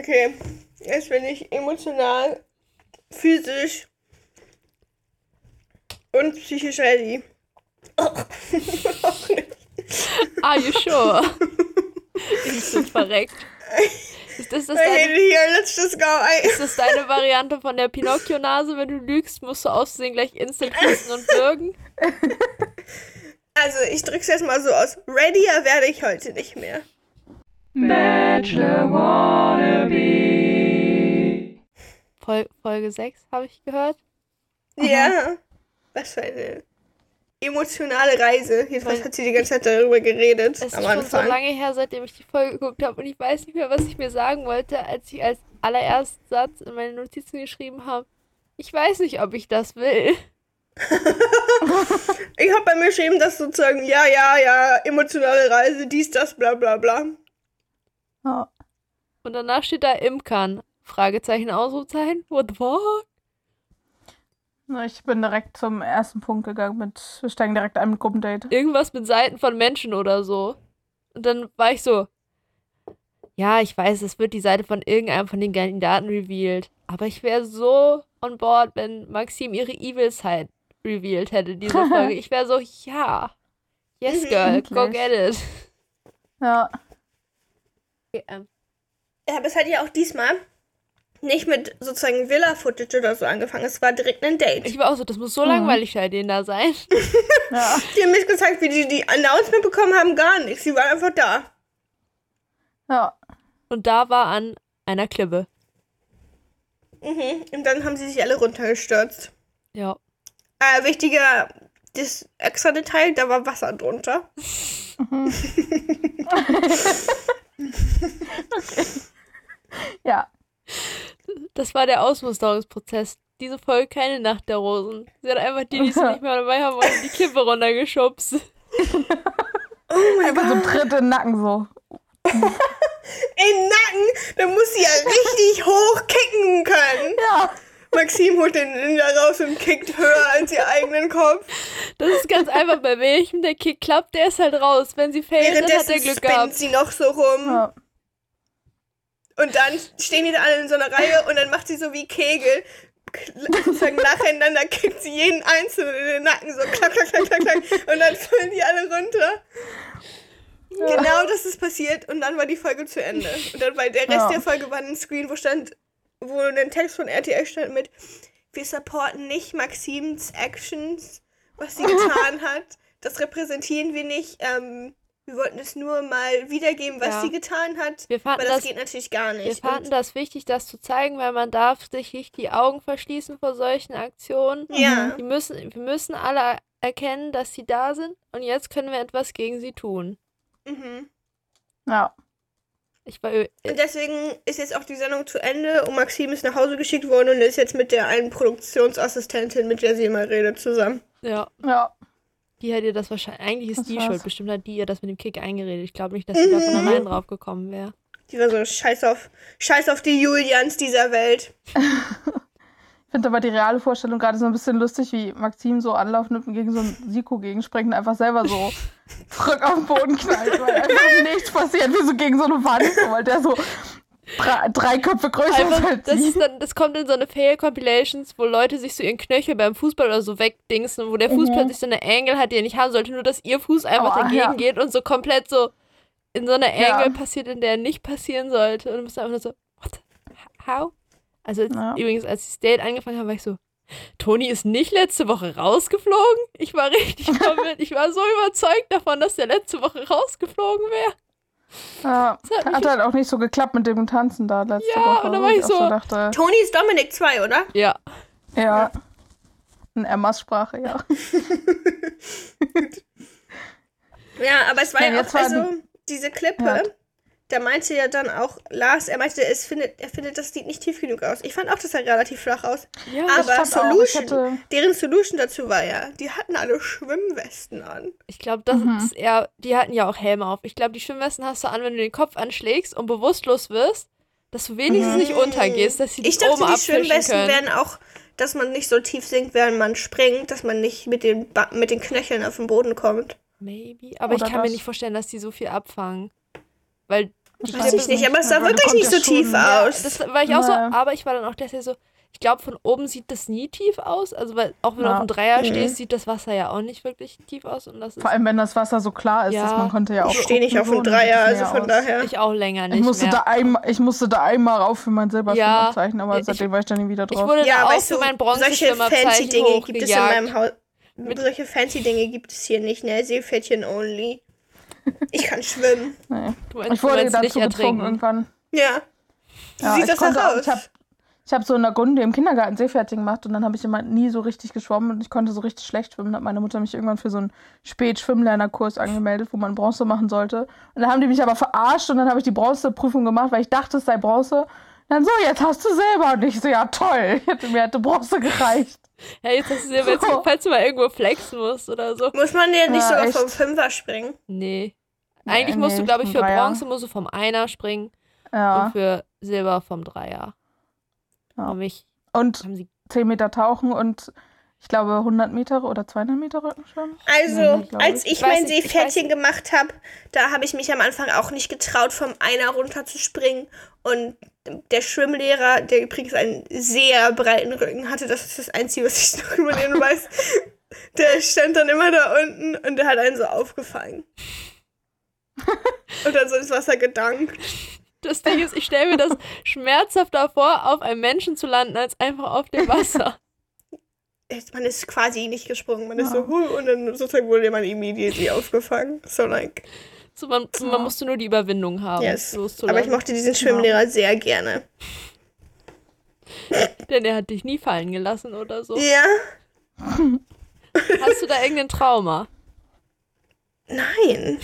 Okay, jetzt bin ich emotional, physisch und psychisch ready. Are you sure? Instant verreckt. Ist das, das deine, here, let's just go. I ist das deine Variante von der Pinocchio-Nase? Wenn du lügst, musst du aussehen gleich instant küssen und würgen? also, ich drück's jetzt mal so aus. Readier werde ich heute nicht mehr. Bachelor Wannabe. Fol Folge 6 habe ich gehört. Ja. Was für eine emotionale Reise. Jedenfalls Weil- hat sie die ganze Zeit darüber geredet Es ist am schon so Anfang. lange her, seitdem ich die Folge geguckt habe und ich weiß nicht mehr, was ich mir sagen wollte, als ich als allerersten Satz in meine Notizen geschrieben habe. Ich weiß nicht, ob ich das will. Ich habe bei mir geschrieben, dass sozusagen, ja, ja, ja, emotionale Reise, dies, das, bla bla bla. Ja. Und danach steht da Imkern. Fragezeichen, Ausrufezeichen. What the fuck? Ich bin direkt zum ersten Punkt gegangen mit, wir steigen direkt ein mit Gruppendate. Irgendwas mit Seiten von Menschen oder so. Und dann war ich so, ja, ich weiß, es wird die Seite von irgendeinem von den Kandidaten revealed. Aber ich wäre so on board, wenn Maxim ihre Evil-Side revealed hätte, diese Folge. Ich wäre so, ja. Yes, girl, go get it. Ja. Ja, aber es hat ja auch diesmal nicht mit sozusagen Villa-Footage oder so angefangen. Es war direkt ein Date. ich war auch so, das muss so Mhm. langweilig bei denen da sein. Ja. Die haben mir gezeigt, wie die die Announcement bekommen haben, gar nichts. Sie waren einfach da. Ja. Und da war an einer Klippe. Mhm. Und dann haben sie sich alle runtergestürzt. Ja. Äh, wichtiger, das extra Detail, da war Wasser drunter. Ja. Das war der Ausmusterungsprozess. Diese Folge keine Nacht der Rosen. Sie hat einfach die, die sie nicht mehr dabei haben wollen, die Klippe runtergeschubst. Einfach so Tritt in den Nacken so. Im Nacken, da muss sie ja richtig hoch kicken können. Ja. Maxim holt den Ninja raus und kickt höher als ihr eigenen Kopf. Das ist ganz einfach. Bei welchem der Kick klappt, der ist halt raus. Wenn sie fällt, dann hat Währenddessen er Glück spinnt gehabt. sie noch so rum. ja. Und dann stehen die da alle in so einer Reihe und dann macht sie so wie Kegel. Sozusagen nacheinander kickt sie jeden einzelnen in den Nacken so klack, klack, klack, klack, klack. Und dann fallen die alle runter. Genau das ist passiert und dann war die Folge zu Ende. Und dann war der Rest Ja. der Folge war ein Screen, wo stand, wo ein Text von RTL stand mit Wir supporten nicht Maxims Actions, was sie getan hat. Das repräsentieren wir nicht. Ähm, wir wollten es nur mal wiedergeben, was Ja. sie getan hat. Wir fanden Aber das, das- geht natürlich gar Wir nicht. fanden Und- das wichtig, das zu zeigen, weil man darf sich nicht die Augen verschließen vor solchen Aktionen. ja. Die müssen, wir müssen alle erkennen, dass sie da sind und jetzt können wir etwas gegen sie tun. Mhm. Ja. Ich war, ö- Und deswegen ist jetzt auch die Sendung zu Ende und Maxim ist nach Hause geschickt worden und ist jetzt mit der einen Produktionsassistentin, mit der sie immer redet, zusammen. ja, Ja. die hat ihr das wahrscheinlich, eigentlich ist Das die war's. schuld, bestimmt hat die ihr das mit dem Kick eingeredet. Ich glaube nicht, dass sie da von Mhm. allein drauf gekommen wäre. Die war so scheiß auf, scheiß auf die Julians dieser Welt. Ich finde aber die reale Vorstellung gerade so ein bisschen lustig, wie Maxim so Anlauf nimmt und gegen so einen Siko gegenspringt und einfach selber so zurück auf den Boden knallt, weil einfach nichts passiert, wie so gegen so eine Wand, so, weil der so drei, drei Köpfe größer ist Einfach, als das, sie. ist dann, das kommt in so eine Fail-Compilations, wo Leute sich so ihren Knöchel beim Fußball oder so wegdingsen und wo der Fuß Mhm. plötzlich so eine Angle hat, die er nicht haben sollte, nur dass ihr Fuß einfach Oh, dagegen ja. geht und so komplett so in so einer Ja. Angle passiert, in der er nicht passieren sollte. Und du bist einfach nur so, what? the- How? Also Ja. übrigens, als ich das Date angefangen habe, war ich so, Toni ist nicht letzte Woche rausgeflogen. Ich war richtig verwirrt. Ich war so überzeugt davon, dass der letzte Woche rausgeflogen wäre. Ja, Das hat hat halt auch nicht so geklappt mit dem Tanzen da letzte Ja, Woche. und da wo war ich so- dachte, Toni ist Dominik 2, oder? Ja. ja. In Emmas Sprache, ja. Ja, aber es war Ja, ja, auch, also diese Klippe, Ja. Da meinte ja dann auch Lars, er meinte, es findet, er findet, das sieht nicht tief genug aus. Ich fand auch, das sah relativ flach aus. Ja, aber fand auch, ich Solution, hätte- deren Solution dazu war ja, die hatten alle Schwimmwesten an. Ich glaube, das Mhm. ist eher, die hatten ja auch Helme auf. Ich glaube, die Schwimmwesten hast du an, wenn du den Kopf anschlägst und bewusstlos wirst, dass du wenigstens nicht untergehst, dass sie Ich dachte, oben die abfischen Schwimmwesten können. wären auch, dass man nicht so tief sinkt, während man springt, dass man nicht mit den, ba mit den Knöcheln auf den Boden kommt. Maybe. Aber Oder ich kann mir das. nicht vorstellen, dass die so viel abfangen. Weil Weiß ich nicht, aber es sah du wirklich nicht so tief schon- Ja, aus. das war ich auch so, aber ich war dann auch deshalb so, ich glaube, von oben sieht das nie tief aus. Also, weil auch wenn du Ja. auf dem Dreier Mhm. stehst, sieht das Wasser ja auch nicht wirklich tief aus. Und das ist Vor allem, wenn das Wasser so klar ist, Ja. dass man konnte ja auch. Ich stehe nicht auf dem Dreier, also von aus. daher. ich auch länger nicht Ich musste, mehr. da einmal, ich musste da einmal rauf für mein Silberschwimmer Ja, aber ich- seitdem war ich dann nie wieder ich drauf. wurde Ja, da auch weißt für du, mein solche fancy Dinge gibt es in meinem Haus. Mit- Solche fancy Dinge gibt es hier nicht, ne? Seepferdchen only. Ich kann schwimmen. nee. Du meinst, Ich du wurde meinst dazu nicht gezwungen ertrinken. irgendwann. Ja. Wie Ja, sieht ich das konnte aus? Ich habe ich hab so in der Grunde im Kindergarten Seepferdchen gemacht und dann habe ich immer nie so richtig geschwommen und ich konnte so richtig schlecht schwimmen. Dann hat meine Mutter mich irgendwann für so einen Spät-Schwimmlernerkurs angemeldet, wo man Bronze machen sollte. Und dann haben die mich aber verarscht und dann habe ich die Bronzeprüfung gemacht, weil ich dachte, es sei Bronze. Und dann so, jetzt hast du selber. Und ich so, ja toll. Ich hätte, mir hätte Bronze gereicht. Ja, jetzt hast du falls, So. falls du mal irgendwo flexen musst oder so. Muss man denn nicht Ja, sogar echt. vom Fünfer springen? Nee. Eigentlich Nee, musst du, glaube ich, für Dreier. Bronze musst du vom Einer springen Ja. und für Silber vom Dreier. Ja. Und haben sie 10 Meter tauchen und ich glaube 100 Meter oder 200 Meter Rückenschwimmen. Also, Ja, glaub als ich. ich Ich mein nicht, ich Seepferdchen gemacht habe, da habe ich mich am Anfang auch nicht getraut, vom Einer runter zu springen. Und der Schwimmlehrer, der übrigens einen sehr breiten Rücken hatte, das ist das Einzige, was ich noch über den weiß, der stand dann immer da unten und der hat einen so aufgefangen. Und dann so ins Wasser gedankt. Das Ding ist, ich stelle mir das schmerzhafter vor, auf einem Menschen zu landen, als einfach auf dem Wasser. Man ist quasi nicht gesprungen, man ist Ja. so, huh, und dann sozusagen wurde man immediately aufgefangen. So like. So, man, man musste nur die Überwindung haben, Yes. loszulassen. Aber ich mochte diesen Schwimmlehrer sehr gerne. Denn er hat dich nie fallen gelassen oder so. Ja? Hast du da irgendein Trauma? Nein.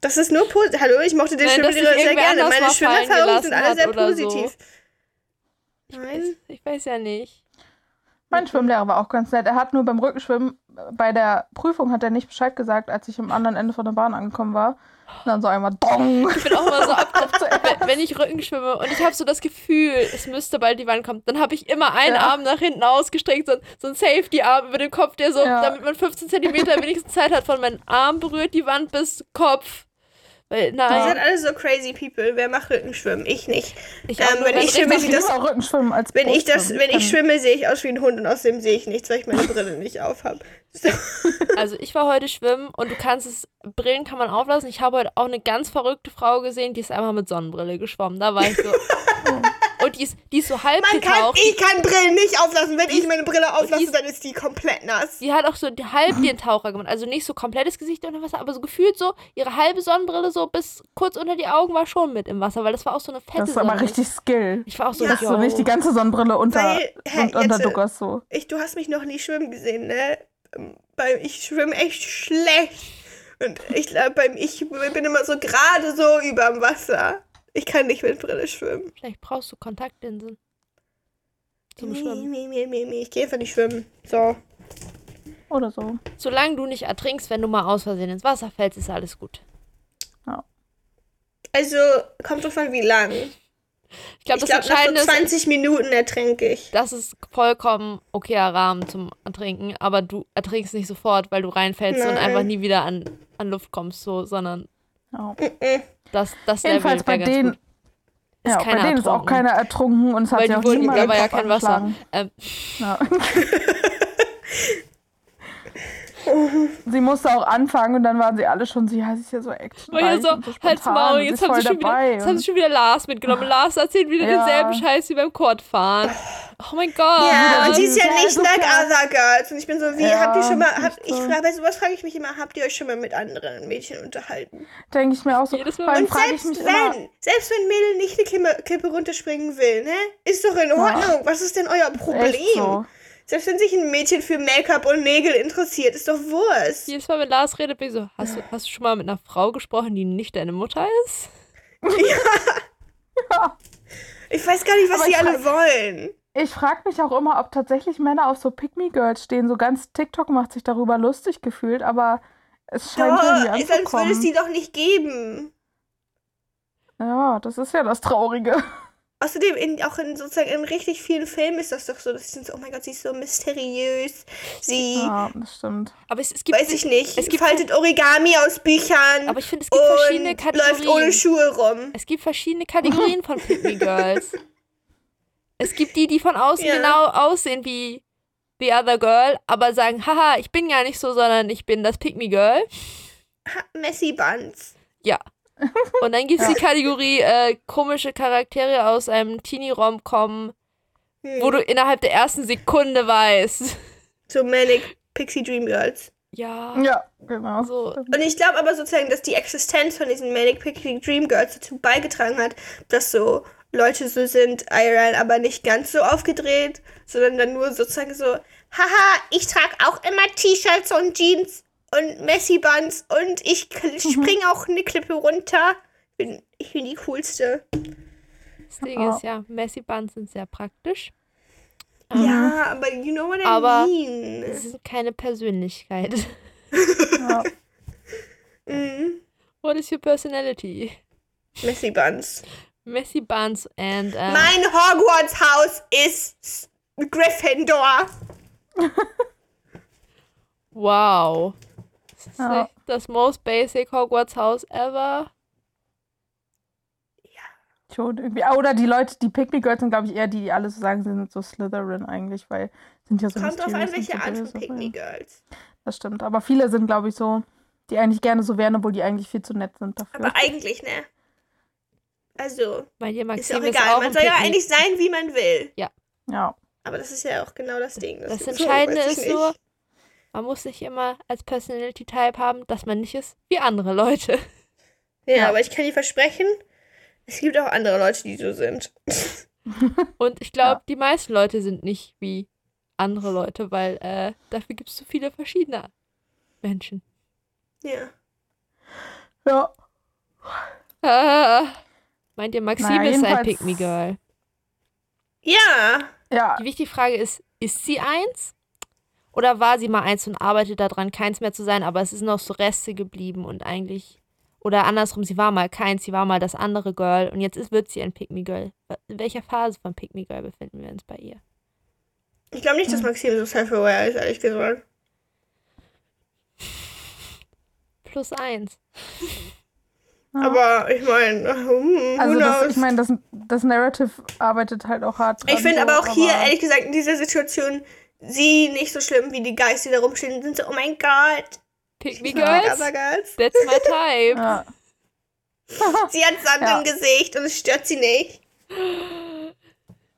Das ist nur positiv. Hallo, ich mochte den Nein, Schwimmlehrer dich sehr gerne. Meine Schwimmerfahrungen sind alle sehr oder so. positiv. Nein. Ich weiß ja nicht. Mein Schwimmlehrer war auch ganz nett. Er hat nur beim Rückenschwimmen, bei der Prüfung hat er nicht Bescheid gesagt, als ich am anderen Ende von der Bahn angekommen war. Und dann so einmal Dong. Ich bin auch mal so ab, wenn- wenn ich Rücken schwimme und ich habe so das Gefühl, es müsste bald die Wand kommen, dann habe ich immer einen Ja. Arm nach hinten ausgestreckt, so, so ein Safety-Arm über den Kopf, der so, Ja. damit man 15 Zentimeter wenigstens Zeit hat, von meinem Arm berührt die Wand bis Kopf. Weil, Die nein, sind alle so crazy people. Wer macht Rückenschwimmen? Ich nicht. ich ähm, wenn ich schwimme, sieht das- Rückenschwimmen als Wenn ich, das, wenn ich schwimme, sehe ich aus wie ein Hund und außerdem sehe ich nichts, weil ich meine Brille nicht auf habe. Also ich war heute schwimmen und du kannst es, Brillen kann man auflassen. Ich habe heute auch eine ganz verrückte Frau gesehen, die ist einmal mit Sonnenbrille geschwommen. Da war ich so. und die ist, die ist so halb Man kann, getaucht. ich kann Brillen nicht auflassen. Wenn ich meine Brille die auflasse, ist- dann ist die komplett nass. Sie hat auch so die- halb den Taucher gemacht. Also nicht so komplettes Gesicht unter Wasser, aber so gefühlt so, ihre halbe Sonnenbrille so bis kurz unter die Augen war schon mit im Wasser, weil das war auch so eine fette Das ist aber richtig Skill. Ich war auch so, Ja. Dass du nicht die ganze Sonnenbrille unter, Weil, hä, und unter Duckers so. Ich, du hast mich noch nie schwimmen gesehen, ne? Weil ich schwimme echt schlecht. Und ich glaube, beim ich bin immer so gerade so überm Wasser. Ich kann nicht mit Brille schwimmen. Vielleicht brauchst du Kontaktlinsen. Zum Nee, Schwimmen. nee, nee, nee, nee. Ich gehe einfach nicht schwimmen. So. Oder so. Solange du nicht ertrinkst, wenn du mal aus Versehen ins Wasser fällst, ist alles gut. Also, kommt drauf an, wie lang. Ich glaube, das glaube, nach so Entscheidende ist, 20 Minuten ertränke ich. das ist vollkommen okayer Rahmen zum Ertrinken, aber du ertrinkst nicht sofort, weil du reinfällst und Nein. einfach nie wieder an, an Luft kommst, so, sondern Ja. Mhm. das, das Jedenfalls Level bei denen, gut. Ist ja, bei denen ist auch ertrunken. keiner ertrunken und es hat Weil die auch niemand da war ja kein Wasser. Ähm, Ja. sie musste auch anfangen und dann waren sie alle schon, sie ja, sie ist ja so action war ja so, so halt's Maul, jetzt haben, sie schon wieder, dabei jetzt haben sie schon wieder Lars mitgenommen. Lars erzählt wieder Ja. denselben Scheiß wie beim Quadfahren. Oh mein Gott. Ja, und sie ist ja Ja, nicht so like other girls. Und ich bin so, wie, Ja, habt ihr schon mal, hab, ich so. frage, bei sowas frage ich mich immer, habt ihr euch schon mal mit anderen Mädchen unterhalten? denke ich mir auch so. Jedes Mal Und selbst mich wenn, immer, selbst wenn Mädel nicht eine Klippe, Klippe runterspringen will, ne? Ist doch in Ordnung. Was ist denn euer Problem? Selbst wenn sich ein Mädchen für Make-up und Nägel interessiert, ist doch Wurst. Jedes Mal, wenn Lars redet, bin ich so, hast du, hast du schon mal mit einer Frau gesprochen, die nicht deine Mutter ist? Ich weiß gar nicht, was Aber sie alle wollen. Ich frage mich auch immer, ob tatsächlich Männer auf so Pick-Me-Girls stehen. So ganz TikTok macht sich darüber lustig gefühlt, aber es scheint irgendwie Doch, sonst würde es anzukommen. die doch nicht geben. Ja, das ist ja das Traurige. Außerdem in, auch in sozusagen in richtig vielen Filmen ist das doch so, dass sie sind so, oh mein Gott, sie ist so mysteriös. Sie, Ja, das stimmt. Aber es, es gibt. weiß ich nicht, Es gibt faltet Origami aus Büchern aber ich finde, es gibt verschiedene und läuft ohne Kategorien. Schuhe rum. Es gibt verschiedene Kategorien von Pick Me Girls. Es gibt die, die von außen Ja. genau aussehen wie The Other Girl, aber sagen, haha, ich bin gar nicht so, sondern ich bin das Pick Me Girl. Ha, Messy Buns. Ja. Und dann gibt es die Kategorie äh, komische Charaktere aus einem Teenie-Rom-Com, Hm. wo du innerhalb der ersten Sekunde weißt. So Manic Pixie Dream Girls. Ja. Ja, genau. So. Und ich glaube aber sozusagen, dass die Existenz von diesen Manic Pixie Dream Girls dazu beigetragen hat, dass so Leute so sind, IRL, aber nicht ganz so aufgedreht, sondern dann nur sozusagen so, haha, ich trage auch immer T-Shirts und Jeans und Messy Buns und ich Mhm. springe auch eine Klippe runter. Ich bin, ich bin die coolste. Das Ding Ja. ist ja, Messy Buns sind sehr praktisch. Ja, aber you know what I Aber- mean. Es ist keine Persönlichkeit. Ja. Mhm. What is your personality? Messy Buns. Messy Buns and äh, Mein Hogwarts-Haus ist Gryffindor. wow. Das ist Ja. das most basic Hogwarts House ever. Schon irgendwie. Ah, Oder die Leute, die Pick Me Girls sind, glaube ich, eher die, die alle so sagen, sie sind so Slytherin eigentlich, weil sind ja so Kommt drauf an, welche so Art von. Pick Me Girls. Das stimmt. Aber viele sind, glaube ich, so, die eigentlich gerne so wären, obwohl die eigentlich viel zu nett sind dafür. Aber eigentlich, ne? Also, ist auch ist egal. auch Man soll ja eigentlich sein, wie man will. ja. Aber das ist ja auch genau das Ding. Das so Entscheidende ist nur, man muss nicht immer als Personality Type haben, dass man nicht ist wie andere Leute. Ja, Ja. aber ich kann dir versprechen, es gibt auch andere Leute, die so sind. Und ich glaube, Ja. die meisten Leute sind nicht wie andere Leute, weil äh, dafür gibt es so viele verschiedene Menschen. ja. Ja. Ah, meint ihr, Maxim Naja, ist ein Pick Me Girl? Ja. Ja. Die wichtige Frage ist, ist sie eins? Oder war sie mal eins und arbeitet daran, keins mehr zu sein, aber es sind noch so Reste geblieben und eigentlich. Oder andersrum, sie war mal keins, sie war mal das andere Girl und jetzt ist, wird sie ein Pick Me Girl. In welcher Phase von Pick Me Girl befinden wir uns bei ihr? Ich glaube nicht, dass Maxim so self-aware ist, ehrlich gesagt. Plus eins. Ja. Aber ich meine, hm, Also das, ich meine, das, das Narrative arbeitet halt auch hart dran. Ich finde so, aber auch hier, ehrlich gesagt, in dieser Situation, sie nicht so schlimm wie die Geister, die da rumstehen, sind so, oh mein Gott, Pick Me Girls? Girls. That's my type. Ja. Sie hat Sand Ja. im Gesicht und es stört sie nicht.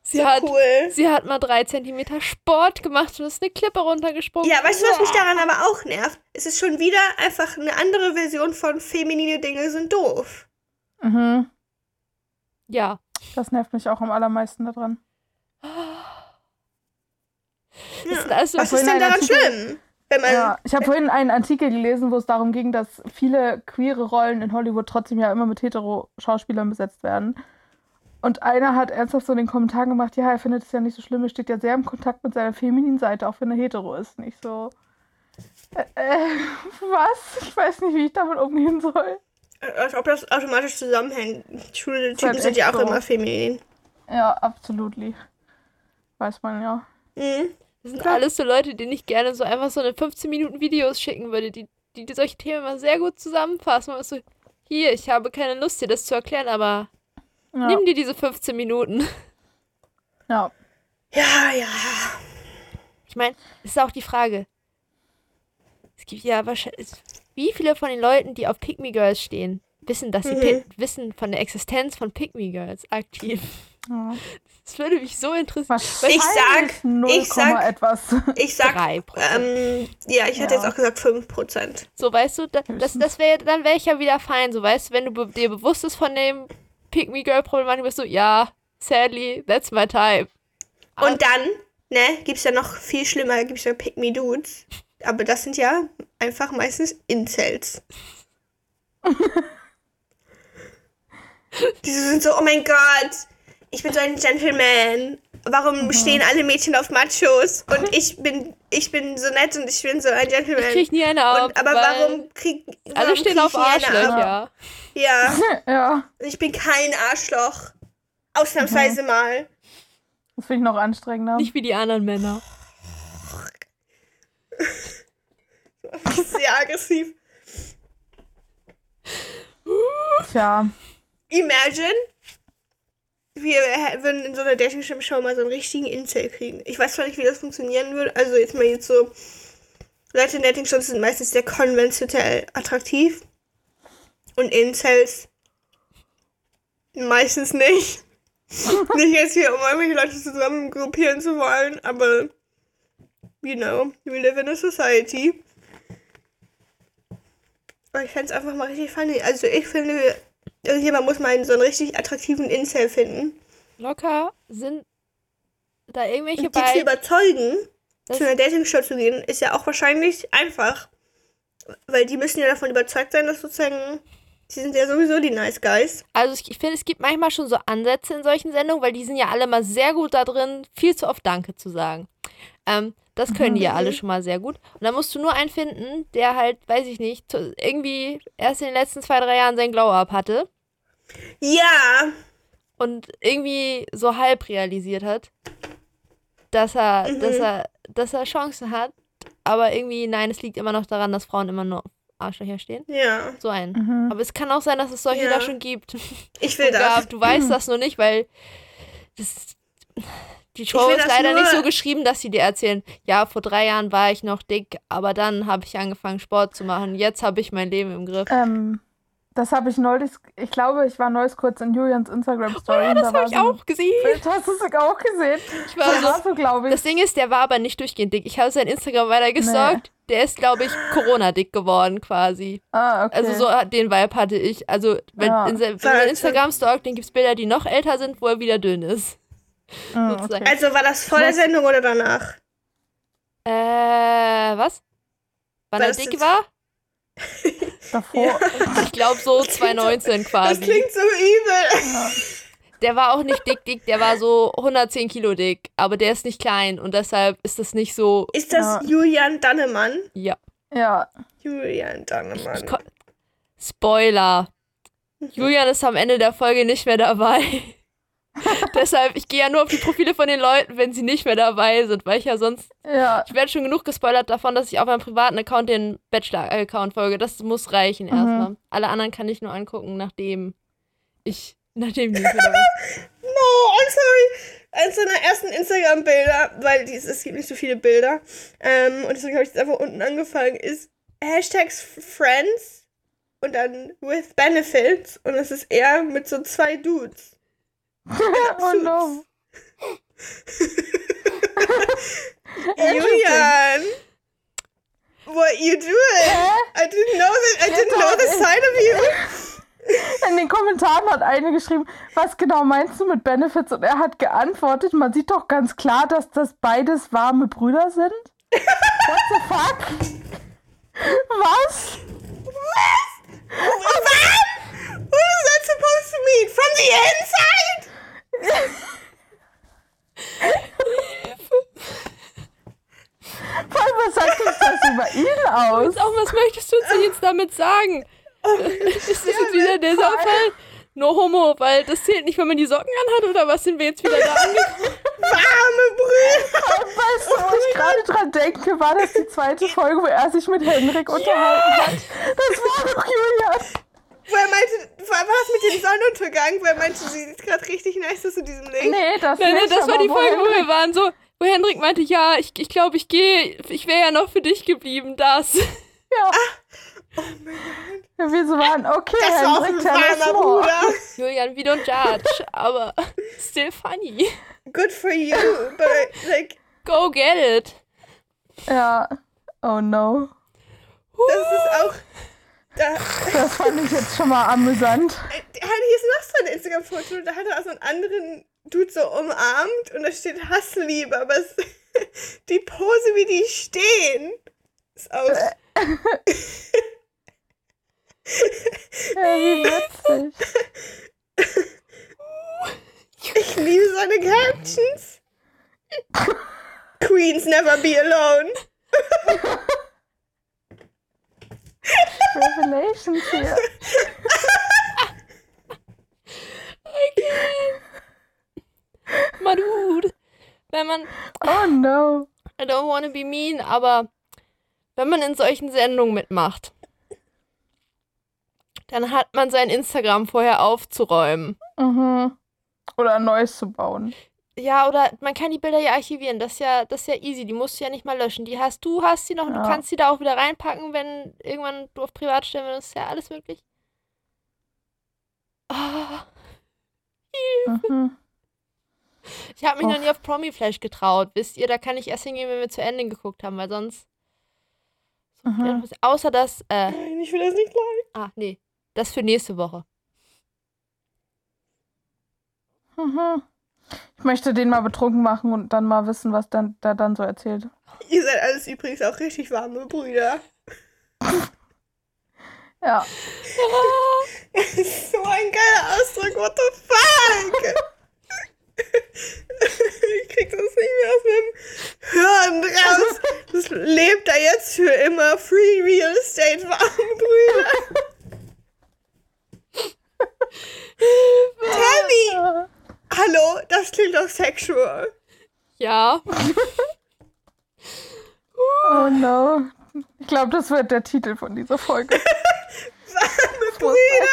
Sie, so hat, cool. sie hat mal drei Zentimeter Sport gemacht und ist eine Klippe runtergesprungen. Ja, weißt du, was mich daran aber auch nervt? Es ist schon wieder einfach eine andere Version von feminine Dinge sind doof. Mhm. Ja. Das nervt mich auch am allermeisten daran. Sind also Was ist denn daran Artikel- schlimm? Ja, ich habe vorhin einen Artikel gelesen, wo es darum ging, dass viele queere Rollen in Hollywood trotzdem ja immer mit hetero-Schauspielern besetzt werden. Und einer hat ernsthaft so in den Kommentaren gemacht, ja, er findet es ja nicht so schlimm, er steht ja sehr im Kontakt mit seiner femininen Seite, auch wenn er hetero ist. Nicht so. Äh, äh, was? Ich weiß nicht, wie ich damit umgehen soll. Als ob das automatisch zusammenhängt. Schwule halt Typen sind ja auch so. immer feminin. Ja, absolut. Weiß man ja. Mhm. Das sind alles so Leute, denen ich gerne so einfach so eine 15 Minuten Videos schicken würde, die, die, die solche Themen immer sehr gut zusammenfassen. Man ist so, hier, ich habe keine Lust, dir das zu erklären, aber Ja. nimm dir diese 15 Minuten. ja. Ja, ja. Ich meine, es ist auch die Frage. Es gibt ja wahrscheinlich. Wie viele von den Leuten, die auf Pick Me Girls stehen, wissen, dass sie Mhm. Pi- wissen von der Existenz von Pick Me Girls aktiv? ja. Das würde mich so interessieren. Wahrscheinlich sag- 0, ich sag- etwas. Ich sag. Drei Prozent. Ähm, ja, ich hatte Ja. jetzt auch gesagt 5%. So, weißt du, da, das, das wäre, dann wäre ich ja wieder fein, so, weißt du, wenn du be dir bewusst bist von dem Pick Me Girl Problematik, bist du, ja, sadly, that's my type. Und dann, ne, gibt's ja noch viel schlimmer, gibt's ja Pick Me Dudes. Aber das sind ja einfach meistens Incels. Diese sind so, oh mein Gott, ich bin so ein Gentleman. Warum stehen alle Mädchen auf Machos? Und ich bin, ich bin so nett und ich bin so ein Gentleman. Ich krieg nie eine ab, und, aber warum krieg alle warum stehen krieg auf? Arschlöcher. Ja, ja. ich bin kein Arschloch. Ausnahmsweise Mhm. mal. Das finde ich noch anstrengender. Nicht wie die anderen Männer. Sehr aggressiv. Tja. Imagine, wir würden in so einer Dating-Show mal so einen richtigen Incel kriegen. Ich weiß zwar nicht, wie das funktionieren würde. Also jetzt mal jetzt so. Leute in Dating-Shows sind meistens sehr konventionell attraktiv. Und Incels meistens nicht. nicht jetzt hier, um irgendwelche Leute zusammen gruppieren zu wollen, aber you know, we live in a society. Aber ich fände es einfach mal richtig funny. Also ich finde, irgendjemand muss mal einen so einen richtig attraktiven Incel finden. Locker sind da irgendwelche Und die zu überzeugen, zu einer Dating-Show zu gehen, ist ja auch wahrscheinlich einfach. Weil die müssen ja davon überzeugt sein, dass sozusagen, die sind ja sowieso die Nice Guys. Also ich finde, es gibt manchmal schon so Ansätze in solchen Sendungen, weil die sind ja alle mal sehr gut da drin, viel zu oft Danke zu sagen. Ähm, das können die ja alle schon mal sehr gut. Und dann musst du nur einen finden, der halt, weiß ich nicht, irgendwie erst in den letzten zwei, drei Jahren sein Glow-Up hatte Ja, und irgendwie so halb realisiert hat, dass er, Mhm. dass er, dass er Chancen hat. Aber irgendwie, nein, es liegt immer noch daran, dass Frauen immer nur auf Arschlöcher stehen. ja. So einen. Mhm. Aber es kann auch sein, dass es solche Ja. da schon gibt. Ich will Ja, das. du weißt das nur nicht, weil das, die Show ist das leider nicht so geschrieben, dass sie dir erzählen, ja, vor drei Jahren war ich noch dick, aber dann habe ich angefangen, Sport zu machen. Jetzt habe ich mein Leben im Griff. Ähm, das habe ich neulich, ich glaube, ich war neulich kurz in Julians Instagram-Story. und das da war habe ich so auch gesehen. Bild. Hast du es auch gesehen? Ich war Das war so, so, glaube ich. das Ding ist, der war aber nicht durchgehend dick. Ich habe sein Instagram weiter gestalkt. Der ist, glaube ich, Corona-dick geworden quasi. ah, okay. Also so hat- den Vibe hatte ich. Also wenn, Ja. in, wenn man Instagram stalkt, dann gibt es Bilder, die noch älter sind, wo er wieder dünn ist. Sozusagen. okay. Also war das vor der? Sendung oder danach? Äh, was? Wann War er das dick war? Davor. Ich glaube so Das klingt 2019 Das quasi. klingt so übel. Der war auch nicht dick, dick, der war so 110 Kilo dick, aber der ist nicht klein und deshalb ist das nicht so, Ist das Ja. Julian Dannemann? ja. Ja. Julian Dannemann. Spoiler. Julian ist am Ende der Folge nicht mehr dabei. deshalb, ich gehe ja nur auf die Profile von den Leuten, wenn sie nicht mehr dabei sind, weil ich ja sonst, Ja. ich werde schon genug gespoilert davon, dass ich auf meinem privaten Account den Bachelor-Account folge. Das muss reichen erstmal. Alle anderen kann ich nur angucken, nachdem ich, nachdem die. No, I'm sorry. Eins seiner ersten Instagram-Bilder, weil dies, es gibt nicht so viele Bilder, ähm, und deswegen habe ich jetzt einfach unten angefangen, ist Hashtags Friends und dann with Benefits und es ist er mit so zwei Dudes. Oh no. Julian! What you doing? I didn't know that. I didn't know the side of you. In den Kommentaren hat eine geschrieben, was genau meinst du mit Benefits? Und er hat geantwortet, man sieht doch ganz klar, dass das beides warme Brüder sind. What the fuck? Was? What is that supposed to mean? From the inside? Vor allem, was sagt uns das über ihn aus? Auch was möchtest du uns jetzt damit sagen? ist das jetzt wieder der Fall? No homo, weil das zählt nicht, wenn man die Socken anhat, oder was sind wir jetzt wieder da angekommen? Warme Brüder. Weißt du, wo ich gerade dran denke, war das die zweite Folge, wo er sich mit Henrik unterhalten hat? Das war doch Julian. Wo er meinte, war das mit dem Sonnenuntergang, wo er meinte, sie sieht gerade richtig nice aus in diesem Link. Nee, das Nein, nein, nicht, das war die Folge, wo wir waren, so, wo Hendrik meinte, ja, ich glaube, ich, glaub, ich gehe, ich wäre ja noch für dich geblieben, das. Ja. Ja, wir so waren, okay, Das war auch ein warmer. Bruder. Julian, we don't judge, aber still funny. Good for you, but like, Go get it. Ja. Oh no. das ist auch. Da, Das fand ich jetzt schon mal amüsant. hier ist noch so ein Instagram-Foto, da hat er auch so einen anderen Dude so umarmt und da steht Hassliebe, aber es, die Pose, wie die stehen, ist auch. Ja, wie witzig. Ich liebe seine Captions. Queens never be alone. Revelations hier. Okay. My dude. Wenn man. Oh no. I don't wanna be mean, aber wenn man in solchen Sendungen mitmacht, dann hat man sein Instagram vorher aufzuräumen. Mhm. Oder ein neues zu bauen. Ja, oder man kann die Bilder ja archivieren. Das ist ja, das ist ja easy. Die musst du ja nicht mal löschen. Die hast du, hast sie noch und du Ja. kannst sie da auch wieder reinpacken, wenn irgendwann du auf privat stellen willst. Das ist ja alles möglich. Mhm. ich habe mich noch Och. nie auf Promi-Flash getraut. Wisst ihr, da kann ich erst hingehen, wenn wir zu Ende geguckt haben, weil sonst. Mhm. Außer das, äh, Nein, ich will das nicht live. ah, nee. Das für nächste Woche. Mhm. Ich möchte den mal betrunken machen und dann mal wissen, was dann, der dann so erzählt. Ihr seid alles übrigens auch richtig warme Brüder. Ja. Das ist so ein geiler Ausdruck. What the fuck? ich krieg das nicht mehr aus meinem Hirn raus. Das lebt da jetzt für immer. Free Real Estate warme Brüder. Tammy! Hallo, das klingt doch sexual. Ja. Oh no. Ich glaube, das wird der Titel von dieser Folge. Warme Brüder.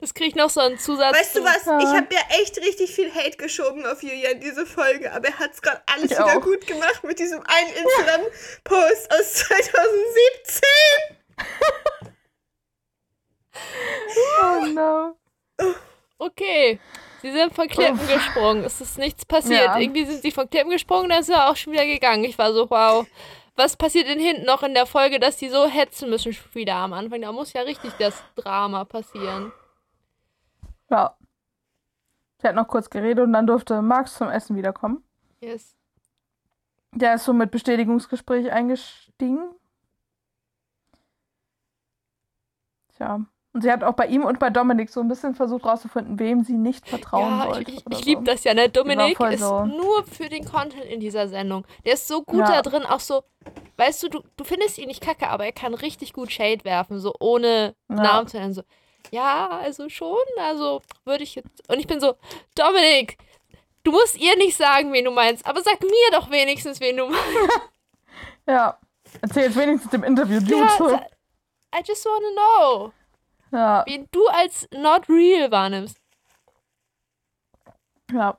Das kriegt noch so einen Zusatz. Weißt du was? Ja. Ich habe ja echt richtig viel Hate geschoben auf Julian diese Folge, aber er hat es gerade alles Ich wieder auch. gut gemacht mit diesem einen Instagram-Post aus 2017. Oh no. Okay. Sie sind von Klippen Uff. gesprungen. Es ist nichts passiert. Ja. Irgendwie sind sie von Klippen gesprungen, dann ist er auch schon wieder gegangen. Ich war so, wow. Was passiert denn hinten noch in der Folge, dass die so hetzen müssen schon wieder am Anfang? Da muss ja richtig das Drama passieren. Ja. Sie hat noch kurz geredet und dann durfte Max zum Essen wiederkommen. Yes. Der ist so mit Bestätigungsgespräch eingestiegen. Tja. Und sie hat auch bei ihm und bei Dominik so ein bisschen versucht rauszufinden, wem sie nicht vertrauen Ja, sollte. ich, ich, ich so. liebe das ja, ne? Dominik ist so. nur für den Content in dieser Sendung. Der ist so gut Ja. da drin, auch so, weißt du, du, du findest ihn nicht kacke, aber er kann richtig gut Shade werfen, so ohne Ja. Namen zu nennen. So, ja, also schon, also würde ich jetzt. Und ich bin so, Dominik, du musst ihr nicht sagen, wen du meinst, aber sag mir doch wenigstens, wen du meinst. Ja. Erzähl jetzt wenigstens im Interview, Ja, Jute. sa- I just wanna know, Ja, wen du als not real wahrnimmst. ja.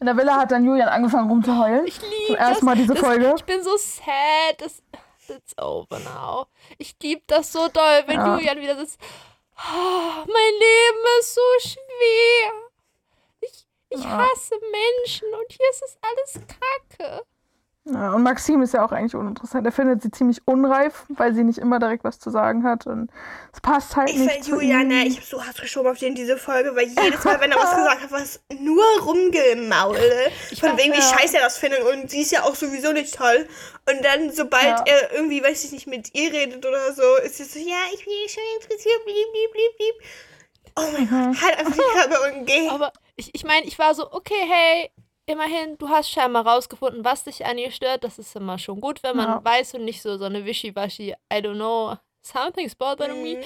In der Villa hat dann Julian angefangen rumzuheulen. Ich liebe ersten das. Mal diese das, Folge. Ich bin so sad. Das, it's over now. Ich liebe das so doll, wenn Ja. Julian wieder sitzt. "Ah, mein Leben ist so schwer. Ich, ich Ja. hasse Menschen und hier ist es alles kacke. Ja, und Maxim ist ja auch eigentlich uninteressant. Er findet sie ziemlich unreif, weil sie nicht immer direkt was zu sagen hat. Und es passt halt Ich nicht fand zu Julian, ihm. ne, ich hab so hart geschoben auf den diese Folge, weil jedes Mal, wenn er was gesagt hat, war es nur rumgemaule. Von wegen, wie ja. scheiße er das findet. Und sie ist ja auch sowieso nicht toll. Und dann, sobald Ja. er irgendwie, weiß ich nicht, mit ihr redet oder so, ist sie so, ja, ich bin schon interessiert, blieb, blieb, blieb, blieb. Oh mein Mhm. Gott, halt einfach die Klappe und geh. Aber ich, ich meine, ich war so, okay, hey, immerhin, du hast scheinbar rausgefunden, was dich an ihr stört. Das ist immer schon gut, wenn man Ja. weiß und nicht so, so eine Wischiwaschi, I don't know, something's bothering me. Mhm.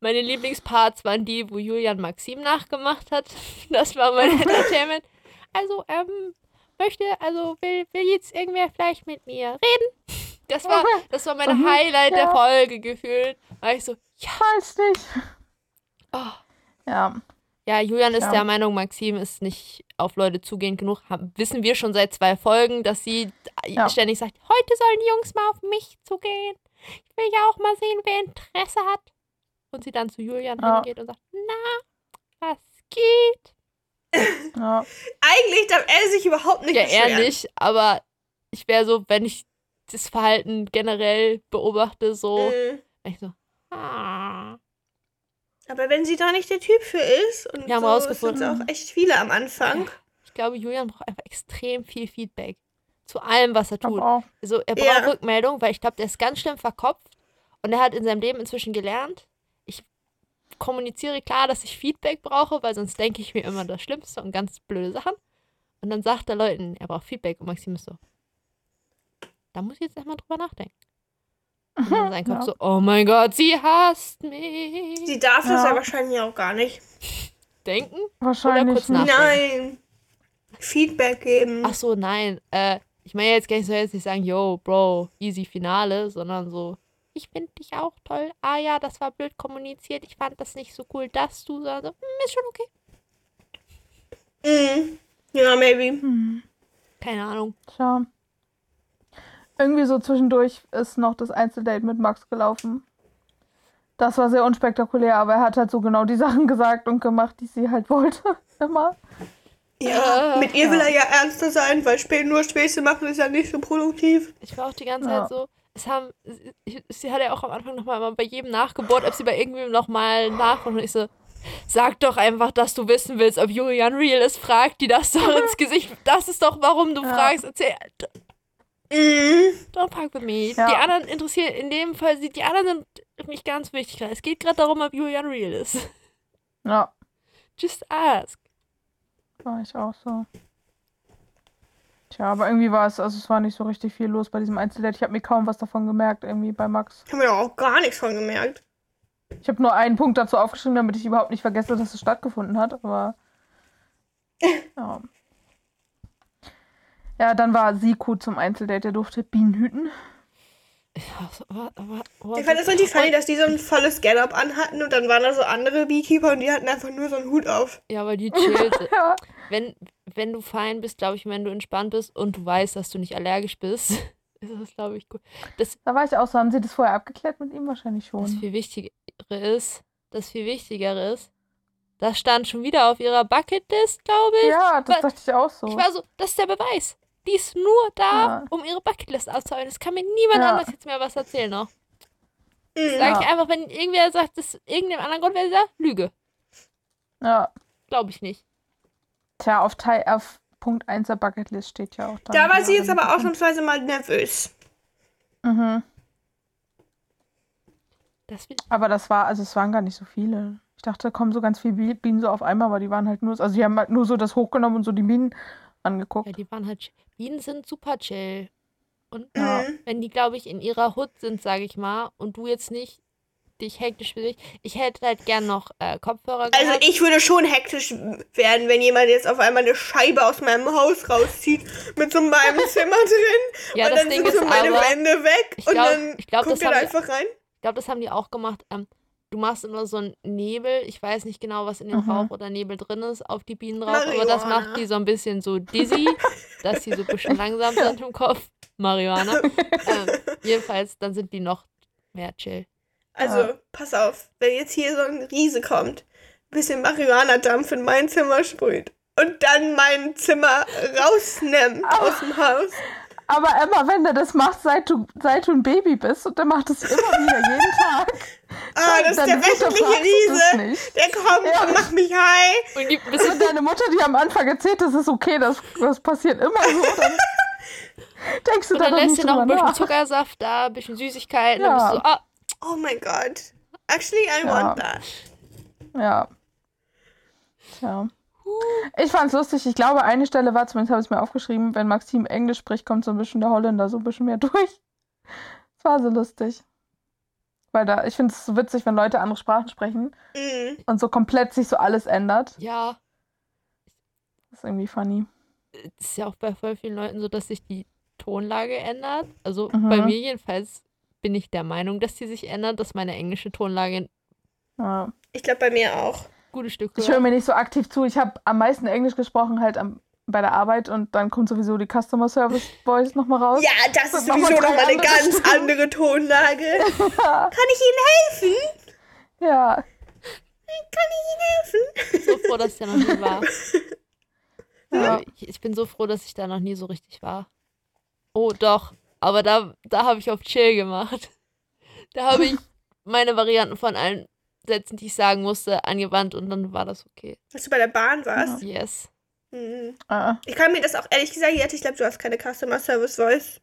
Meine Lieblingsparts waren die, wo Julian Maxim nachgemacht hat. Das war mein Entertainment. Also, ähm, möchte, also will, will jetzt irgendwer vielleicht mit mir reden? Das war, das war meine Mhm, Highlight der ja. Folge gefühlt. War ich so, ja, Weiß nicht. oh. Ja. Ja, Julian ist Ja. der Meinung, Maxim ist nicht auf Leute zugehend genug. Haben, wissen wir schon seit zwei Folgen, dass sie Ja. ständig sagt, heute sollen die Jungs mal auf mich zugehen. Ich will ja auch mal sehen, wer Interesse hat. Und sie dann zu Julian Ja. hingeht und sagt, na, was geht? ja. Eigentlich darf er sich überhaupt nicht Ja, beschweren. ehrlich, aber ich wäre so, wenn ich das Verhalten generell beobachte, so, Mhm. ich so, ah. Aber wenn sie da nicht der Typ für ist, und Wir haben so sind auch echt viele am Anfang. Ich glaube, Julian braucht einfach extrem viel Feedback zu allem, was er tut. Also er braucht Ja. Rückmeldung, weil ich glaube, der ist ganz schlimm verkopft und er hat in seinem Leben inzwischen gelernt, ich kommuniziere klar, dass ich Feedback brauche, weil sonst denke ich mir immer das Schlimmste und ganz blöde Sachen. Und dann sagt er Leuten, er braucht Feedback und Maxim ist so, da muss ich jetzt erstmal drüber nachdenken. Und dann sein Kopf Ja. so, oh mein Gott, sie hasst mich. Sie darf das Ja. ja wahrscheinlich auch gar nicht. Denken? Wahrscheinlich kurz nicht. nach- Nein. Feedback geben. Ach so, nein. Äh, ich meine jetzt gar nicht so jetzt nicht sagen, yo, Bro, easy Finale, sondern so, ich finde dich auch toll. Ah ja, das war blöd kommuniziert. Ich fand das nicht so cool, dass du, sondern so, hm, ist schon okay. Mhm. Ja, maybe. Keine Ahnung. Tja. Irgendwie so zwischendurch ist noch das Einzeldate mit Max gelaufen. Das war sehr unspektakulär, aber er hat halt so genau die Sachen gesagt und gemacht, die sie halt wollte. Immer. Ja, mit ihr ja. will er ja ernster sein, weil Spä nur Späße machen ist ja nicht so produktiv. Ich war auch die ganze Ja. Zeit so, es haben, sie- sie hat ja auch am Anfang nochmal bei jedem nachgebohrt, ob sie bei irgendwem nochmal nachfragt. Und ich so, sag doch einfach, dass du wissen willst, ob Julian real ist. Frag die das doch ins Gesicht. Das ist doch, warum du Ja. fragst. Erzähl. Mhm. Don't fuck with me. Ja. Die anderen interessieren, in dem Fall, die anderen sind nicht ganz wichtig. Es geht gerade darum, ob Julian real ist. Ja, Just ask. war ich auch so. Tja, aber irgendwie war es, also es war nicht so richtig viel los bei diesem Einzeldate. Ich habe mir kaum was davon gemerkt, irgendwie bei Max. Haben wir doch auch gar nichts von gemerkt. Ich habe nur einen Punkt dazu aufgeschrieben, damit ich überhaupt nicht vergesse, dass es stattgefunden hat, aber. Ja. Ja, dann war Siku zum Einzeldate, der durfte Bienen hüten. Ich fand das richtig funny, dass die so ein volles Get-Up anhatten und dann waren da so andere Beekeeper und die hatten einfach nur so einen Hut auf. Ja, weil die chillt. Ja. wenn, wenn du fein bist, glaube ich, wenn du entspannt bist und du weißt, dass du nicht allergisch bist, ist das, glaube ich, gut. Das, Da war ich auch so, haben sie das vorher abgeklärt mit ihm? Wahrscheinlich das schon. viel Wichtigere ist, das viel Wichtigere ist, das stand schon wieder auf ihrer Bucketlist, glaube ich. Ja, das weil- dachte ich auch so. Ich war so, das ist der Beweis. Die ist nur da, Ja. um ihre Bucketlist auszuarbeiten. Es kann mir niemand Ja. anders jetzt mehr was erzählen noch. Sag Ja. ich einfach, wenn irgendwer sagt, das irgendeinem anderen Grund wäre, sagt, Lüge. Ja. Glaube ich nicht. Tja, auf, Teil, auf Punkt 1 der Bucketlist steht ja auch dann. Da war sie jetzt aber ausnahmsweise mal nervös. Mhm. Das Aber das war, also es waren gar nicht so viele. Ich dachte, da kommen so ganz viele Bi- Bienen so auf einmal, aber die waren halt nur, also die haben halt nur so das hochgenommen und so die Bienen angeguckt. ja, die waren halt. chill. Bienen sind super chill. Und Ja. Mhm. wenn die, glaube ich, in ihrer Hut sind, sage ich mal, und du jetzt nicht dich hektisch bewegst. Ich hätte halt gern noch äh, Kopfhörer Also gehabt. ich würde schon hektisch werden, wenn jemand jetzt auf einmal eine Scheibe aus meinem Haus rauszieht mit so meinem Zimmer drin ja, und das dann Ding sind so meine aber, Wände weg Ich und glaub- dann ich glaub, guckt das er da haben die- einfach rein. ich glaube, das haben die auch gemacht. Ähm, du machst immer so einen Nebel. Ich weiß nicht genau, was in dem Mhm. Rauch oder Nebel drin ist, auf die Bienen drauf. Aber das Marihuana. macht die so ein bisschen so dizzy, dass sie so ein bisschen langsam sind im Kopf. Marihuana. ähm, jedenfalls, dann sind die noch mehr chill. Also, Ja. pass auf, wenn jetzt hier so ein Riese kommt, ein bisschen Marihuana-Dampf in mein Zimmer sprüht und dann mein Zimmer rausnimmt aus dem Haus. Aber Emma, wenn der das macht, seit du, seit du ein Baby bist und der macht das immer wieder jeden Tag. Ah, das ist der wöchentliche Riese. nicht. Der kommt Ja. und macht mich high. Und die bist Wenn deine Mutter dir am Anfang erzählt, das ist okay, das, das passiert immer so, dann denkst du Und da dann doch lässt nicht du noch ein bisschen nach. Zuckersaft da, ein bisschen Süßigkeiten. Ja. Dann bist du so, ah, Oh mein Gott. Actually, I Ja. want that. Ja. Tja. Ich fand's lustig. Ich glaube, eine Stelle war, zumindest habe ich es mir aufgeschrieben, wenn Maxim Englisch spricht, kommt so ein bisschen der Holländer so ein bisschen mehr durch. Das war so lustig. Weil da, ich finde es so witzig, wenn Leute andere Sprachen sprechen Mhm. und so komplett sich so alles ändert. ja. Das ist irgendwie funny. Es ist ja auch bei voll vielen Leuten so, dass sich die Tonlage ändert. Also Mhm. bei mir jedenfalls bin ich der Meinung, dass die sich ändert, dass meine englische Tonlage Ja. Ich glaube bei mir auch. Gutes Stück Ich höre mir nicht so aktiv zu. Ich habe am meisten Englisch gesprochen, halt am, bei der Arbeit und dann kommt sowieso die Customer Service Voice nochmal raus. Ja, das ist nochmal sowieso nochmal eine ganz Stimmen. andere Tonlage. Kann ich Ihnen helfen? Ja. Kann ich Ihnen helfen? so froh, dass ich da noch nie war. Ja. Also Ich, ich bin so froh, dass ich da noch nie so richtig war. Oh, doch. Aber da, da habe ich auf Chill gemacht. Da habe ich meine Varianten von allen Sätzen, die ich sagen musste, angewandt und dann war das okay. Dass du bei der Bahn warst? Yes. Mhm. Äh, Ich kann mir das auch ehrlich gesagt, Jette, ich glaube, du hast keine Customer Service Voice.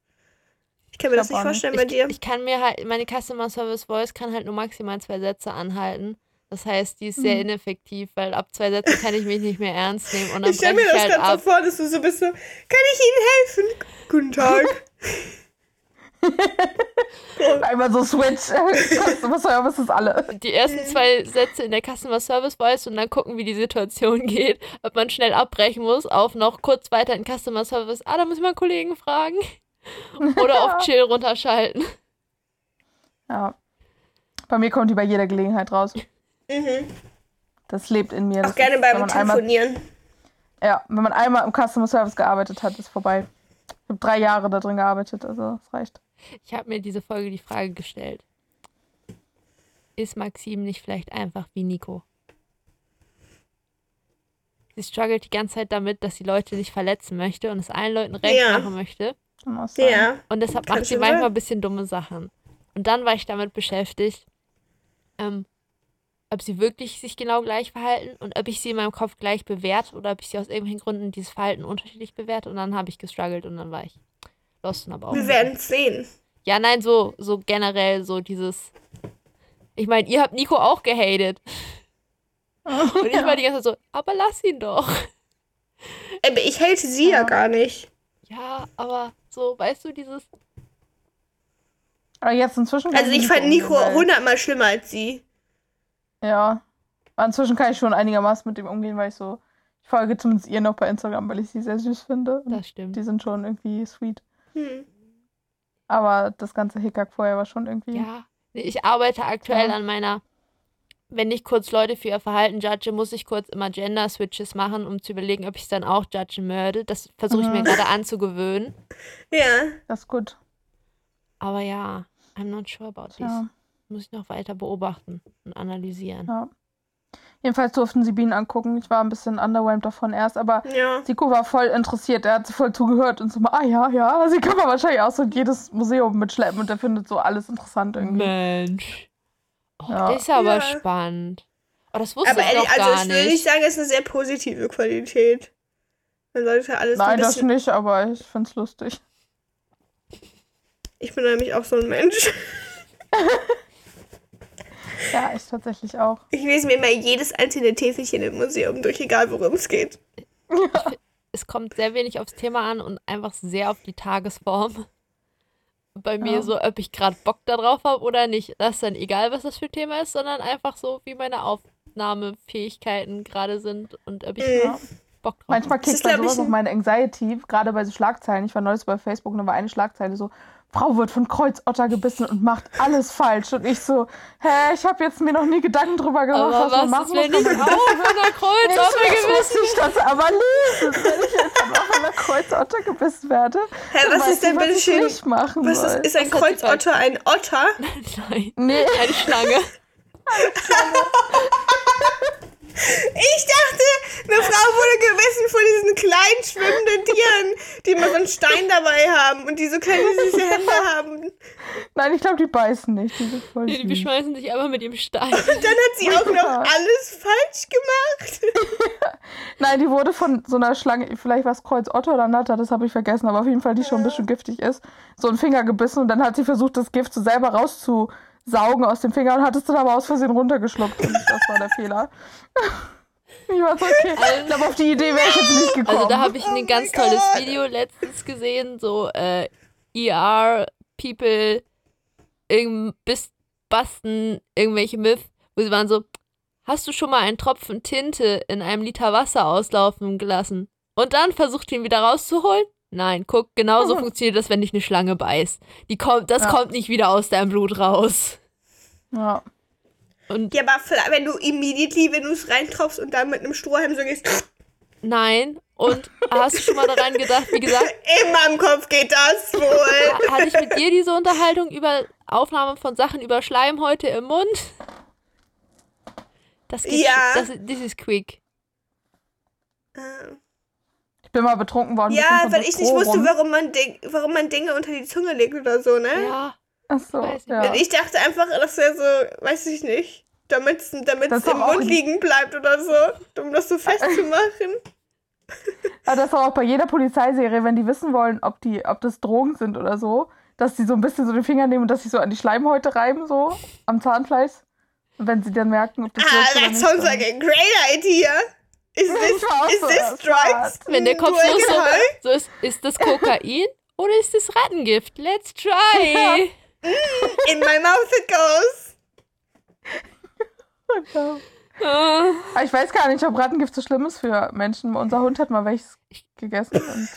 Ich kann mir Ich das nicht auch nicht. vorstellen bei Ich, dir. ich kann mir halt, meine Customer Service Voice kann halt nur maximal zwei Sätze anhalten. Das heißt, die ist sehr Mhm. ineffektiv, weil ab zwei Sätzen kann ich mich nicht mehr ernst nehmen und dann Ich stelle mir das halt gerade ab. so vor, dass du so bist so, kann ich Ihnen helfen? Guten Tag. Einmal so Switch, Customer Service ist alle. Die ersten zwei Sätze in der Customer Service Voice und dann gucken, wie die Situation geht. Ob man schnell abbrechen muss, auf noch kurz weiter in Customer Service. Ah, da muss ich mal einen Kollegen fragen. Oder auf Chill runterschalten. Ja. Bei mir kommt die bei jeder Gelegenheit raus. Mhm. Das lebt in mir. Auch Das gerne ist, wenn beim man einmal, Telefonieren. Ja, wenn man einmal im Customer Service gearbeitet hat, ist vorbei. Ich habe drei Jahre da drin gearbeitet, also das reicht. Ich habe mir diese Folge die Frage gestellt. Ist Maxim nicht vielleicht einfach wie Nico? Sie struggelt die ganze Zeit damit, dass sie Leute nicht verletzen möchte und es allen Leuten recht Ja. machen möchte. Ja. Und deshalb macht sie manchmal ein bisschen dumme Sachen. Und dann war ich damit beschäftigt, ähm, ob sie wirklich sich genau gleich verhalten und ob ich sie in meinem Kopf gleich bewerte oder ob ich sie aus irgendwelchen Gründen dieses Verhalten unterschiedlich bewerte. Und dann habe ich gestruggelt und dann war ich lost und aber auch. Wir werden es sehen. Ja, nein, so, so generell so dieses. Ich meine, ihr habt Nico auch gehatet. Und ich war die ganze Zeit so, aber lass ihn doch. Aber ich hate sie ja, Ja. gar nicht. Ja, aber so, weißt du, dieses. Aber jetzt inzwischen Also ich fand Nico hundertmal schlimmer als sie. Ja. Aber inzwischen kann ich schon einigermaßen mit dem umgehen, weil ich so. Ich folge zumindest ihr noch bei Instagram, weil ich sie sehr süß finde. Und Das stimmt. Die sind schon irgendwie sweet. Hm. Aber das ganze Hickhack vorher war schon irgendwie. Ja. Ich arbeite aktuell Ja. an meiner. Wenn ich kurz Leute für ihr Verhalten judge, muss ich kurz immer Gender-Switches machen, um zu überlegen, ob ich es dann auch judgen würde. Das versuche ich mir Mhm. gerade anzugewöhnen. Ja. Das ist gut. Aber ja, I'm not sure about this. Ja. Muss ich noch weiter beobachten und analysieren. ja. Jedenfalls durften sie Bienen angucken. Ich war ein bisschen underwhelmed davon erst, aber Ja. Siko war voll interessiert. Er hat voll zugehört und so, ah ja, ja. Sie kann man wahrscheinlich auch so in jedes Museum mitschleppen und er findet so alles interessant irgendwie. Mensch. Oh, Ja. Das ist ja aber Ja. spannend. Oh, das wusste Aber ich ehrlich, noch also gar ich würde nicht nicht. sagen, es ist eine sehr positive Qualität. Man sollte alles Nein, ein das nicht, aber ich find's lustig. Ich bin nämlich auch so ein Mensch. Ja, ich tatsächlich auch. Ich lese mir immer jedes einzelne Täfelchen im Museum durch, egal worum es geht. Es kommt sehr wenig aufs Thema an und einfach sehr auf die Tagesform. Bei mir Ja. so, ob ich gerade Bock darauf habe oder nicht. Das ist dann egal, was das für ein Thema ist, sondern einfach so, wie meine Aufnahmefähigkeiten gerade sind und ob ich Mhm. Bock drauf Manchmal habe. Das ist, kickt dann sowas auf ein- meine Anxiety, gerade bei so Schlagzeilen. Ich war neulich bei Facebook und da war eine Schlagzeile so, Frau wird von Kreuzotter gebissen und macht alles falsch. Und ich so, hä, ich habe jetzt mir noch nie Gedanken drüber gemacht, Aber was man was machen ist, wenn muss. ich auch von einer Ich Kreuzotter gewissen dass ich das aber lese, wenn ich jetzt aber von einer Kreuzotter gebissen werde. Hä, was ist denn ich, was bitte ich schön? nicht machen Was soll. ist, ist ein Was Kreuzotter ein Otter? Nein, Nee, eine Schlange. Ich dachte, eine Frau wurde gewissen von diesen kleinen schwimmenden Tieren, die immer so einen Stein dabei haben und die so kleine süße Hände haben. nein, ich glaube, die beißen nicht. Die sind die süß. beschmeißen sich einfach mit dem Stein. Dann hat sie auch noch alles falsch gemacht. Nein, die wurde von so einer Schlange, vielleicht war es Kreuz Otto oder Natter, das habe ich vergessen, aber auf jeden Fall, die schon ein bisschen giftig ist, so einen Finger gebissen und dann hat sie versucht, das Gift so selber rauszusaugen aus dem Finger und hat es dann aber aus Versehen runtergeschluckt. Und das war der Fehler. Ich war so, okay. Ich glaube, auf die Idee wäre ich jetzt nicht gekommen. Also da habe ich ein Oh ganz tolles. Video letztens gesehen, so äh, ER People irgend bis basten irgendwelche Myth, wo sie waren so, hast du schon mal einen Tropfen Tinte in einem Liter Wasser auslaufen gelassen und dann versucht ihn wieder rauszuholen? Nein, guck, genauso Mhm. funktioniert das, wenn dich eine Schlange beißt. Die kommt, das Ja. kommt nicht wieder aus deinem Blut raus. ja. Und Ja, aber vielleicht, wenn du immediately, wenn du es reintropfst und dann mit einem Strohhalm so gehst, nein. Und hast du schon mal daran gedacht, wie gesagt, in meinem Kopf geht das wohl. Ha- Hatte ich mit dir diese Unterhaltung über Aufnahme von Sachen über Schleimhäute im Mund? Das geht Ja. Das, this is quick. Ich bin mal betrunken worden. Ja, weil so ich nicht wusste, rum. warum man, Ding, warum man Dinge unter die Zunge legt oder so, ne? Ja. Ach so, nicht. ja. Ich dachte einfach, das wäre so, weiß ich nicht, damit es im Mund liegen bleibt oder so, um das so festzumachen. Aber das war auch bei jeder Polizeiserie, wenn die wissen wollen, ob, die, ob das Drogen sind oder so, dass die so ein bisschen so den Finger nehmen und dass sie so an die Schleimhäute reiben, so am Zahnfleisch. Und wenn sie dann merken, ob das Ah, wirkt oder that nicht, sounds like a great idea. Is this, Ich war auch is so this drugs? Wenn der Kopf so, so, ist, ist das Kokain Oder ist es Rattengift? Let's try. In my mouth it goes. Ah. Aber Ich weiß gar nicht, ob Rattengift so schlimm ist für Menschen. Unser Hund hat mal welches gegessen und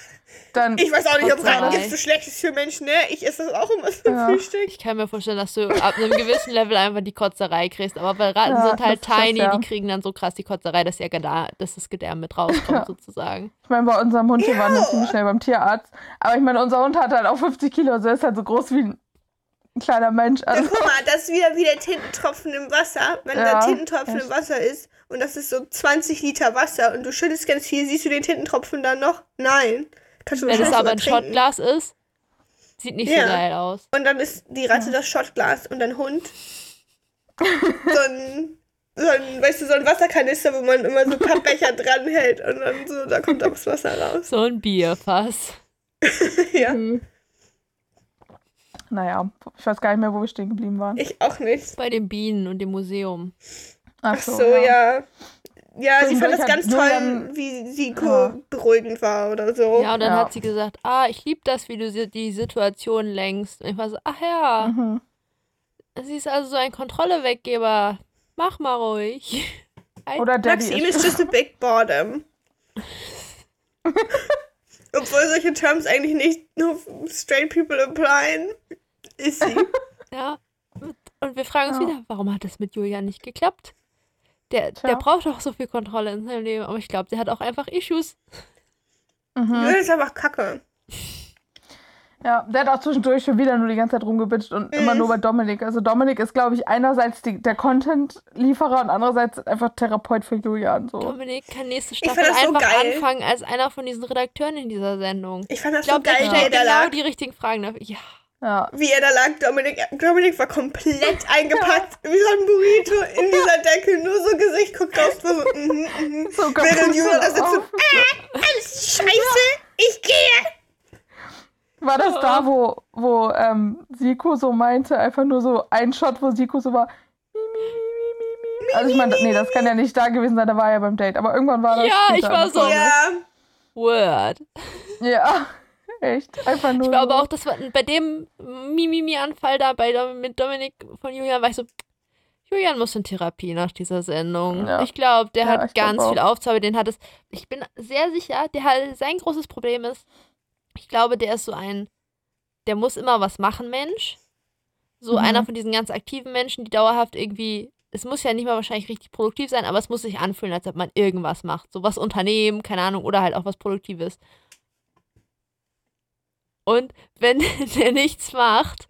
dann. Ich weiß auch nicht, ob. Rattengift so schlecht ist für Menschen, ne? Ich esse das auch immer zum Ja. Frühstück. Ich kann mir vorstellen, dass du ab einem gewissen Level einfach die Kotzerei kriegst. Aber bei Ratten Ja, sind halt ist das, tiny, ja. die kriegen dann so krass die Kotzerei, dass, ja Gedär, dass das Gedärm mit rauskommt, Ja. sozusagen. Ich meine, bei unserem Hund, wir waren dann ziemlich schnell beim Tierarzt. Aber ich meine, unser Hund hat halt auch 50 Kilo, also er ist halt so groß wie ein kleiner Mensch. Ja, Also, guck mal, das ist wieder wie der Tintentropfen im Wasser. Wenn Ja, der Tintentropfen echt. im Wasser ist und das ist so 20 Liter Wasser und du schüttest ganz viel, siehst du den Tintentropfen dann noch? Nein. Kannst du Wenn es aber ein. Shotglas ist, sieht nicht Ja. so geil aus. Und dann ist die Ratte das Shotglas und dein Hund so ein, so ein, weißt du, so ein Wasserkanister, wo man immer so Pappbecher dranhält und dann so, da kommt auch das Wasser raus. So ein Bierfass. Ja, naja, ich weiß gar nicht mehr, wo wir stehen geblieben waren. ich auch nicht. Bei den Bienen und dem Museum. Ach so, ja. Ja, sie fand das ganz toll, Julian- wie sie Ja. beruhigend war oder so. Ja, und dann Ja. hat sie gesagt, ah, ich liebe das, wie du die Situation lenkst. Und ich war so, ach ja, Mhm. sie ist also so ein Kontrolleweggeber. Mach mal ruhig. Ein- Oder Maxim ist is just a big bottom. Obwohl solche Terms eigentlich nicht nur straight people applyen, ist sie. Ja. Und wir fragen uns Ja. wieder, warum hat das mit Julian nicht geklappt? Der, Tja. der braucht doch so viel Kontrolle in seinem Leben, aber ich glaube, der hat auch einfach Issues. Mhm. Julian ist einfach kacke. Ja, der hat auch zwischendurch schon wieder nur die ganze Zeit rumgebitscht und immer nur bei Dominik. Also Dominik ist, glaube ich, einerseits die, der Content-Lieferer und andererseits einfach Therapeut für Julian. So. Dominik kann nächste Staffel so einfach geil. anfangen als einer von diesen Redakteuren in dieser Sendung. Ich fand das Ich glaube, so der geil, wie er stellt da genau die richtigen Fragen dafür. Ja. Ja. Wie er da lag, Dominik, Dominik war komplett eingepackt, wie so ein Burrito in dieser Decke, nur so Gesicht guckt raus, so, mhm, mhm. So Während Julian das jetzt so, auf. alles scheiße, ich gehe. War das da, wo, wo ähm, Siko so meinte, einfach nur so ein Shot, wo Siko so war. Mi, mi, mi. Also ich meine, nee, das kann ja nicht da gewesen sein, da war er ja beim Date. Aber irgendwann war das. Ja, ich war so-. Ja, Word. Ja, echt. Einfach nur. Ich glaube so. auch, das war bei dem Mimimi-Anfall da bei Dom mit Dominik von Julian war ich so, Julian muss in Therapie nach dieser Sendung. Ja. Ich glaube, der Ja, hat ganz viel aufzuarbeiten. Den hat es. Ich bin sehr sicher, der hat sein großes Problem ist, ich glaube, der ist so ein, der muss immer was machen, Mensch. So Mhm. einer von diesen ganz aktiven Menschen, die dauerhaft irgendwie, es muss ja nicht mal wahrscheinlich richtig produktiv sein, aber es muss sich anfühlen, als ob man irgendwas macht. So was unternehmen, keine Ahnung, oder halt auch was Produktives. Und wenn der nichts macht,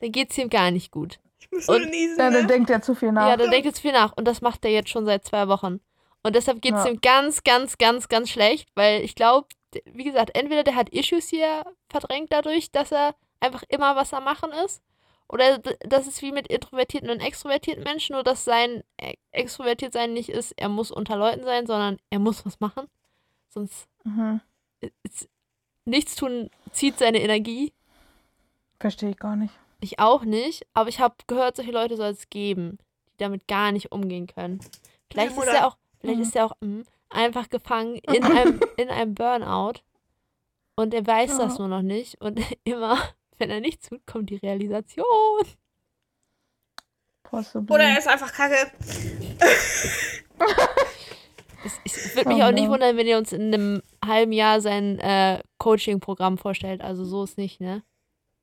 dann geht es ihm gar nicht gut. ich muss nur Und- niesen, Ja, dann ne? denkt er zu viel nach. Ja, dann denkt jetzt viel nach. Und das macht er jetzt schon seit zwei Wochen. Und deshalb geht es Ja. ihm ganz, ganz, ganz, ganz schlecht, weil ich glaube, wie gesagt, entweder der hat Issues hier verdrängt dadurch, dass er einfach immer was am Machen ist. Oder das ist wie mit introvertierten und extrovertierten Menschen, nur dass sein e- extrovertiert sein nicht ist, er muss unter Leuten sein, sondern er muss was machen. Sonst Mhm. ist nichts tun zieht seine Energie. Verstehe ich gar nicht. Ich auch nicht, aber ich habe gehört, solche Leute soll es geben, die damit gar nicht umgehen können. Vielleicht ist er auch, vielleicht Mhm. ist er auch mm, einfach gefangen in einem, in einem Burnout und er weiß das Ja. nur noch nicht und immer, wenn er nichts tut, kommt die Realisation. Possibly. Oder er ist einfach kacke. Es, es würde Oh mich auch nicht wundern, wenn ihr uns in einem halben Jahr sein äh, Coaching-Programm vorstellt. Also so ist nicht, ne?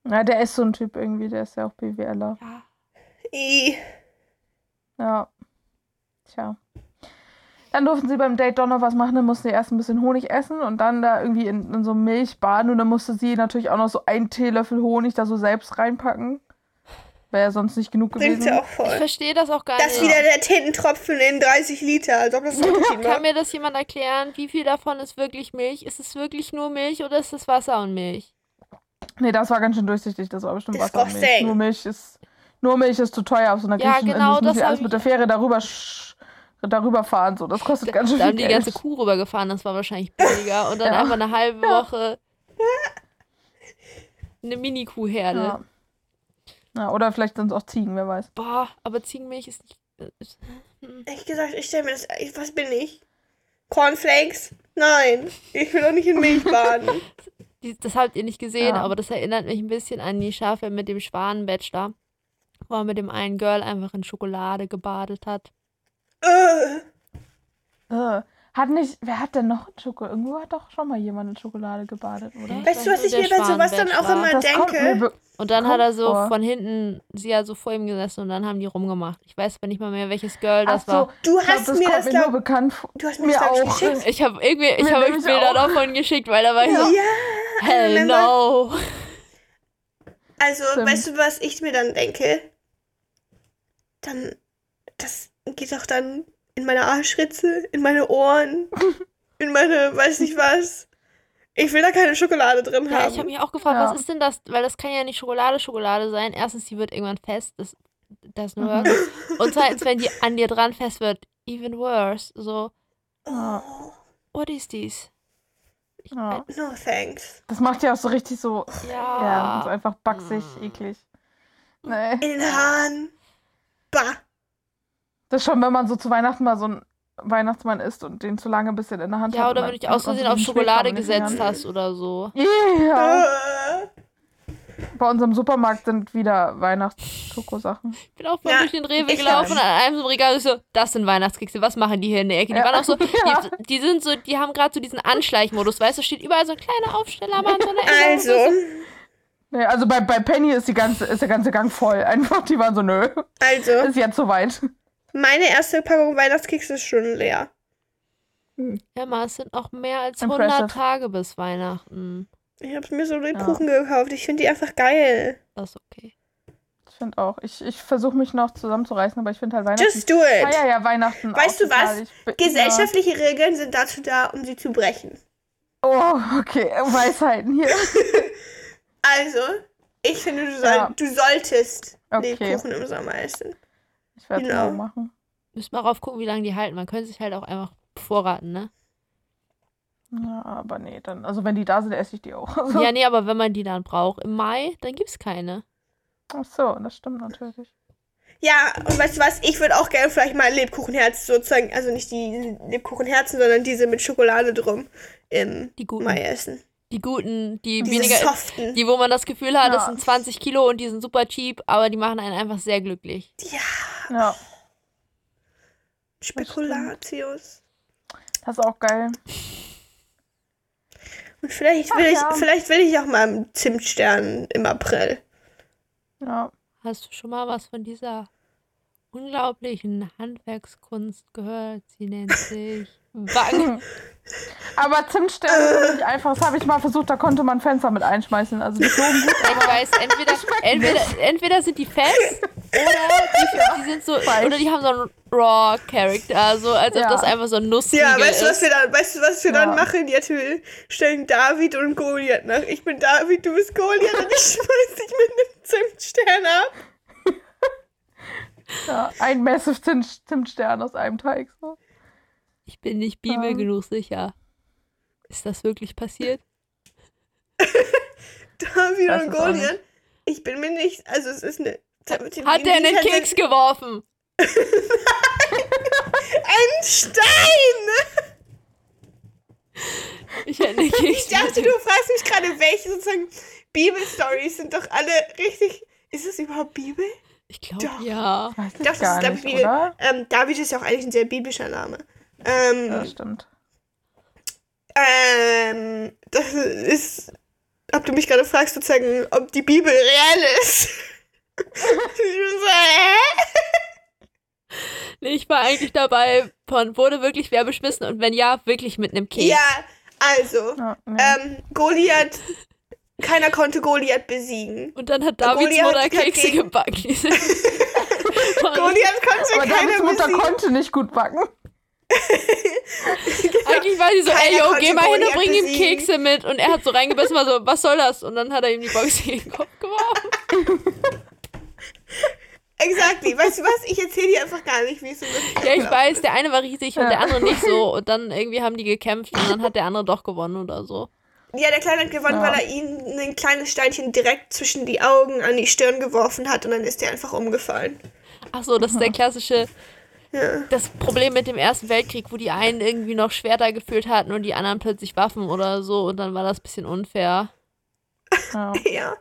Ja, der ist so ein Typ irgendwie, der ist ja auch BWLer. Ja. I. Ja. Tja. Dann durften sie beim Date doch noch was machen, dann mussten sie erst ein bisschen Honig essen und dann da irgendwie in, in so Milch baden und dann musste sie natürlich auch noch so einen Teelöffel Honig da so selbst reinpacken. Wäre ja sonst nicht genug gewesen. ja auch Ich voll. verstehe das auch gar Das ist nicht. wieder der Tintentropfen in 30 Liter, als ob das Unterschied Kann mir das jemand erklären? Wie viel davon ist wirklich Milch? Ist es wirklich nur Milch oder ist es Wasser und Milch? Nee, das war ganz schön durchsichtig, das war bestimmt Wasser und Milch. Nur Milch ist nur Milch ist zu teuer auf so einer Ja, griechischen genau, Insel. Das das hab alles ich- mit der Fähre darüber darüber fahren so. Das kostet ganz schön Da viel haben die Geld. ganze Kuh rübergefahren, das war wahrscheinlich billiger. Und dann Ja. einfach eine halbe Woche eine Mini-Kuhherde. ja. Ja, oder vielleicht sind es auch Ziegen, wer weiß. Boah, aber Ziegenmilch ist nicht. äh, Ehrlich gesagt, ich stelle mir das. ich- Was bin ich? Cornflakes? Nein. Ich will doch nicht in Milch baden. Das habt ihr nicht gesehen, Ja. aber das erinnert mich ein bisschen an die Staffel mit dem Schwanenbachelor, wo er mit dem einen Girl einfach in Schokolade gebadet hat. Äh, Äh, hat nicht, wer hat denn noch in Schokolade? Irgendwo hat doch schon mal jemand in Schokolade gebadet, oder? Ja. weißt du, was ich mir bei sowas dann auch Schwanenbachelor. immer Das mir denke? Und dann Kommt hat er so vor. von hinten, sie hat so vor ihm gesessen und dann haben die rumgemacht. Ich weiß aber nicht mal mehr, welches Girl Ach das so, war. Du ich glaub, hast das mir das, mir nur glaub, bekannt vor. du hast mir Mir das, glaub ich, auch. geschickt. Ich habe irgendwie, ich Mir habe euch Bilder auch. davon geschickt, weil da war ich Ja, so, hell remember? no. Also, Stimmt. weißt du, was ich mir dann denke? Dann, das geht doch dann in meine Arschritze, in meine Ohren, in meine, weiß nicht was. Ich will da keine Schokolade drin Ja, haben. ich habe mich auch gefragt, Ja. was ist denn das? Weil das kann ja nicht Schokolade, Schokolade sein. Erstens, die wird irgendwann fest, das, das nur. Mhm. Und zweitens, wenn die an dir dran fest wird, even worse. So, oh, what is this? Ja. no thanks. Das macht ja auch so richtig so, ja, Ja. so einfach backsig, eklig. Nee. In den Haaren. Bah. Das ist schon, wenn man so zu Weihnachten mal so ein Weihnachtsmann isst und den zu lange ein bisschen in der Hand Ja, hat. oder und wenn du dich aus Versehen auf Schokolade gesetzt hast oder so. Ja. Bei unserem Supermarkt sind wieder Weihnachtsschokosachen. Ich bin auch voll Ja, durch den Rewe gelaufen und an einem so Regal so, das sind Weihnachtskekse, was machen die hier in der Ecke? Die Ja. waren auch so, Ja. die, die sind so, die haben gerade so diesen Anschleichmodus, weißt du, steht überall so ein kleiner Aufsteller mal an so einer Ecke. Also, Nee, also bei, bei Penny ist, die ganze, ist der ganze Gang voll. Einfach, die waren so, nö, also, ist jetzt soweit. Meine erste Packung Weihnachtskekse ist schon leer. Emma, es sind noch mehr als Impressive. 100 Tage bis Weihnachten. Ich habe mir so den Ja. Kuchen gekauft. Ich finde die einfach geil. Das ist okay. Ich finde auch. Ich, ich versuche mich noch zusammenzureißen, aber ich finde halt Weihnachten. Just do it. feier ja Weihnachten. Weißt du was? bin- Gesellschaftliche Regeln sind dazu da, um sie zu brechen. Ja. Oh, okay. Weisheiten hier. Also, ich finde, du, soll, Ja. du solltest Okay. Lebkuchen im Sommer essen. Ich werde es Genau. so machen. Müssen wir drauf gucken, wie lange die halten. Man könnte sich halt auch einfach vorraten, ne? Ja, aber nee, dann. Also wenn die da sind, esse ich die auch. Also, Ja, nee, aber wenn man die dann braucht im Mai, dann gibt's keine. Ach so, das stimmt natürlich. Ja, und weißt du was? Ich würde auch gerne vielleicht mal ein Lebkuchenherz sozusagen, also nicht die Lebkuchenherzen, sondern diese mit Schokolade drum im Die guten. Mai essen. Die guten, die Diese weniger, soften. die wo man das Gefühl hat, das Ja. sind 20 Kilo und die sind super cheap, aber die machen einen einfach sehr glücklich. ja, Ja, Spekulatius. das ist auch geil. Und vielleicht Ach will, ich, ja. vielleicht will ich auch mal einen Zimtstern im April. Ja. Hast du schon mal was von dieser unglaublichen Handwerkskunst gehört? Sie nennt sich Backen. Aber Zimtsterne sind nicht einfach. Das habe ich mal versucht, da konnte man Fenster mit einschmeißen. Also die flogen gut. Ich weiß, entweder, entweder, entweder sind die fest oder die, die sind so, oder die haben so einen Raw-Character, so als ob Ja. das einfach so ein Nussriegel Ja, weißt du, was ist. wir dann, weißt du, was wir dann Ja. machen? Jetzt wir stellen David und Goliath nach. Ich bin David, du bist Goliath und ich schmeiß dich mit einem Zimtstern ab. Ja, ein Massive Zimt Zimtstern aus einem Teig. So. Ich bin nicht Bibel Ähm. genug sicher. Ist das wirklich passiert? David und Goliath. Ich bin mir nicht, also es ist eine. Hat der einen Keks geworfen? Ein Stein! Ich hätte Keks Ich dachte, du fragst mich gerade, welche sozusagen Bibelstories sind doch alle richtig. Ist es überhaupt Bibel? Ich glaube, ja. Das gar ist, glaub nicht, ich, Bibel. Ähm, David ist ja auch eigentlich ein sehr biblischer Name. Ähm, Ja, stimmt. ähm, das ist. Ob du mich gerade fragst, sozusagen, ob die Bibel real ist. ich bin so, hä? Nee, ich war eigentlich dabei, von wurde wirklich wer beschmissen und wenn ja, wirklich mit einem Keks. Ja, also. Nee. Ähm, Goliath. Keiner konnte Goliath besiegen. Und dann hat Davids Goliath Mutter Kekse gebacken. Goliath konnte aber keiner Davids Mutter besiegen. konnte nicht gut backen. Eigentlich war sie so, Keiner ey, yo, geh mal hin und bring ihm. Kekse mit. Und er hat so reingebissen, war so, was soll das? Und dann hat er ihm die Box gegen den Kopf geworfen. Exactly. Weißt du was? Ich erzähle dir einfach gar nicht, wie es so wirklich Ja, ich weiß, ist. der eine war riesig und Ja. der andere nicht so. Und dann irgendwie haben die gekämpft und dann hat der andere doch gewonnen oder so. Ja, der Kleine hat gewonnen, Ja. weil er ihm ein kleines Steinchen direkt zwischen die Augen an die Stirn geworfen hat und dann ist er einfach umgefallen. Ach so, das ist der klassische, Ja. das Problem mit dem Ersten Weltkrieg, wo die einen irgendwie noch Schwerter geführt hatten und die anderen plötzlich Waffen oder so. Und dann war das ein bisschen unfair. Ja. Ja.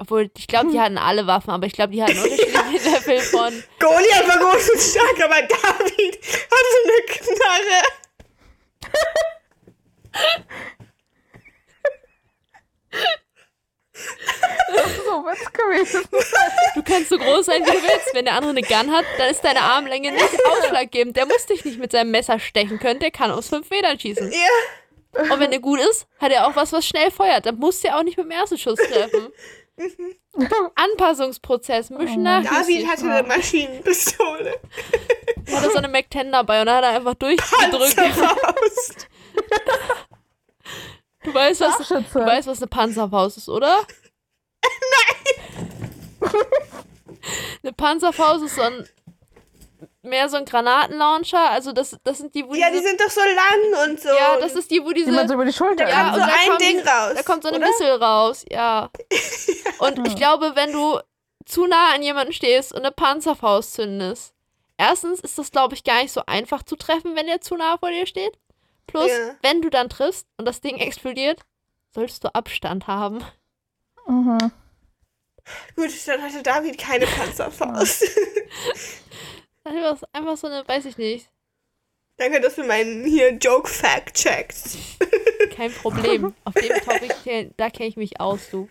Obwohl, ich glaube, die hatten alle Waffen, aber ich glaube, die hatten unterschiedliche Level von. Goliath war groß und stark, aber David hatte eine Knarre. So Witz gewesen. Du kannst so groß sein, wie du willst. Wenn der andere eine Gun hat, dann ist deine Armlänge nicht ausschlaggebend. Der muss dich nicht mit seinem Messer stechen können, der kann aus fünf Metern schießen. Ja. Und wenn der gut ist, hat er auch was, was schnell feuert. Dann musst du ja auch nicht mit dem ersten Schuss treffen. Anpassungsprozess, mischen nach. David hatte eine Maschinenpistole. Er hatte so eine Mac-10 dabei und dann hat er einfach durchgedrückt. Du weißt, was, du weißt, was eine Panzerfaust ist, oder? Nein! eine Panzerfaust ist so ein mehr so ein Granatenlauncher. Also das, das sind die, wo Ja, die sind doch so lang und so. ja, das ist die, wo diese Die man so über die Schulter Da Ja, kommt und so da ein Ding diese- raus. Da kommt so eine oder? Missile raus, ja. Und ich glaube, wenn du zu nah an jemanden stehst und eine Panzerfaust zündest, erstens ist das, glaube ich, gar nicht so einfach zu treffen, wenn der zu nah vor dir steht. Plus, Ja. wenn du dann triffst und das Ding explodiert, solltest du Abstand haben. Mhm. Gut, dann hatte David keine Panzerfaust. Einfach, einfach so eine, weiß ich nicht, Danke, dass du meinen hier Joke-Fact checkst. kein Problem. Auf dem Topic, da kenne ich mich aus, du.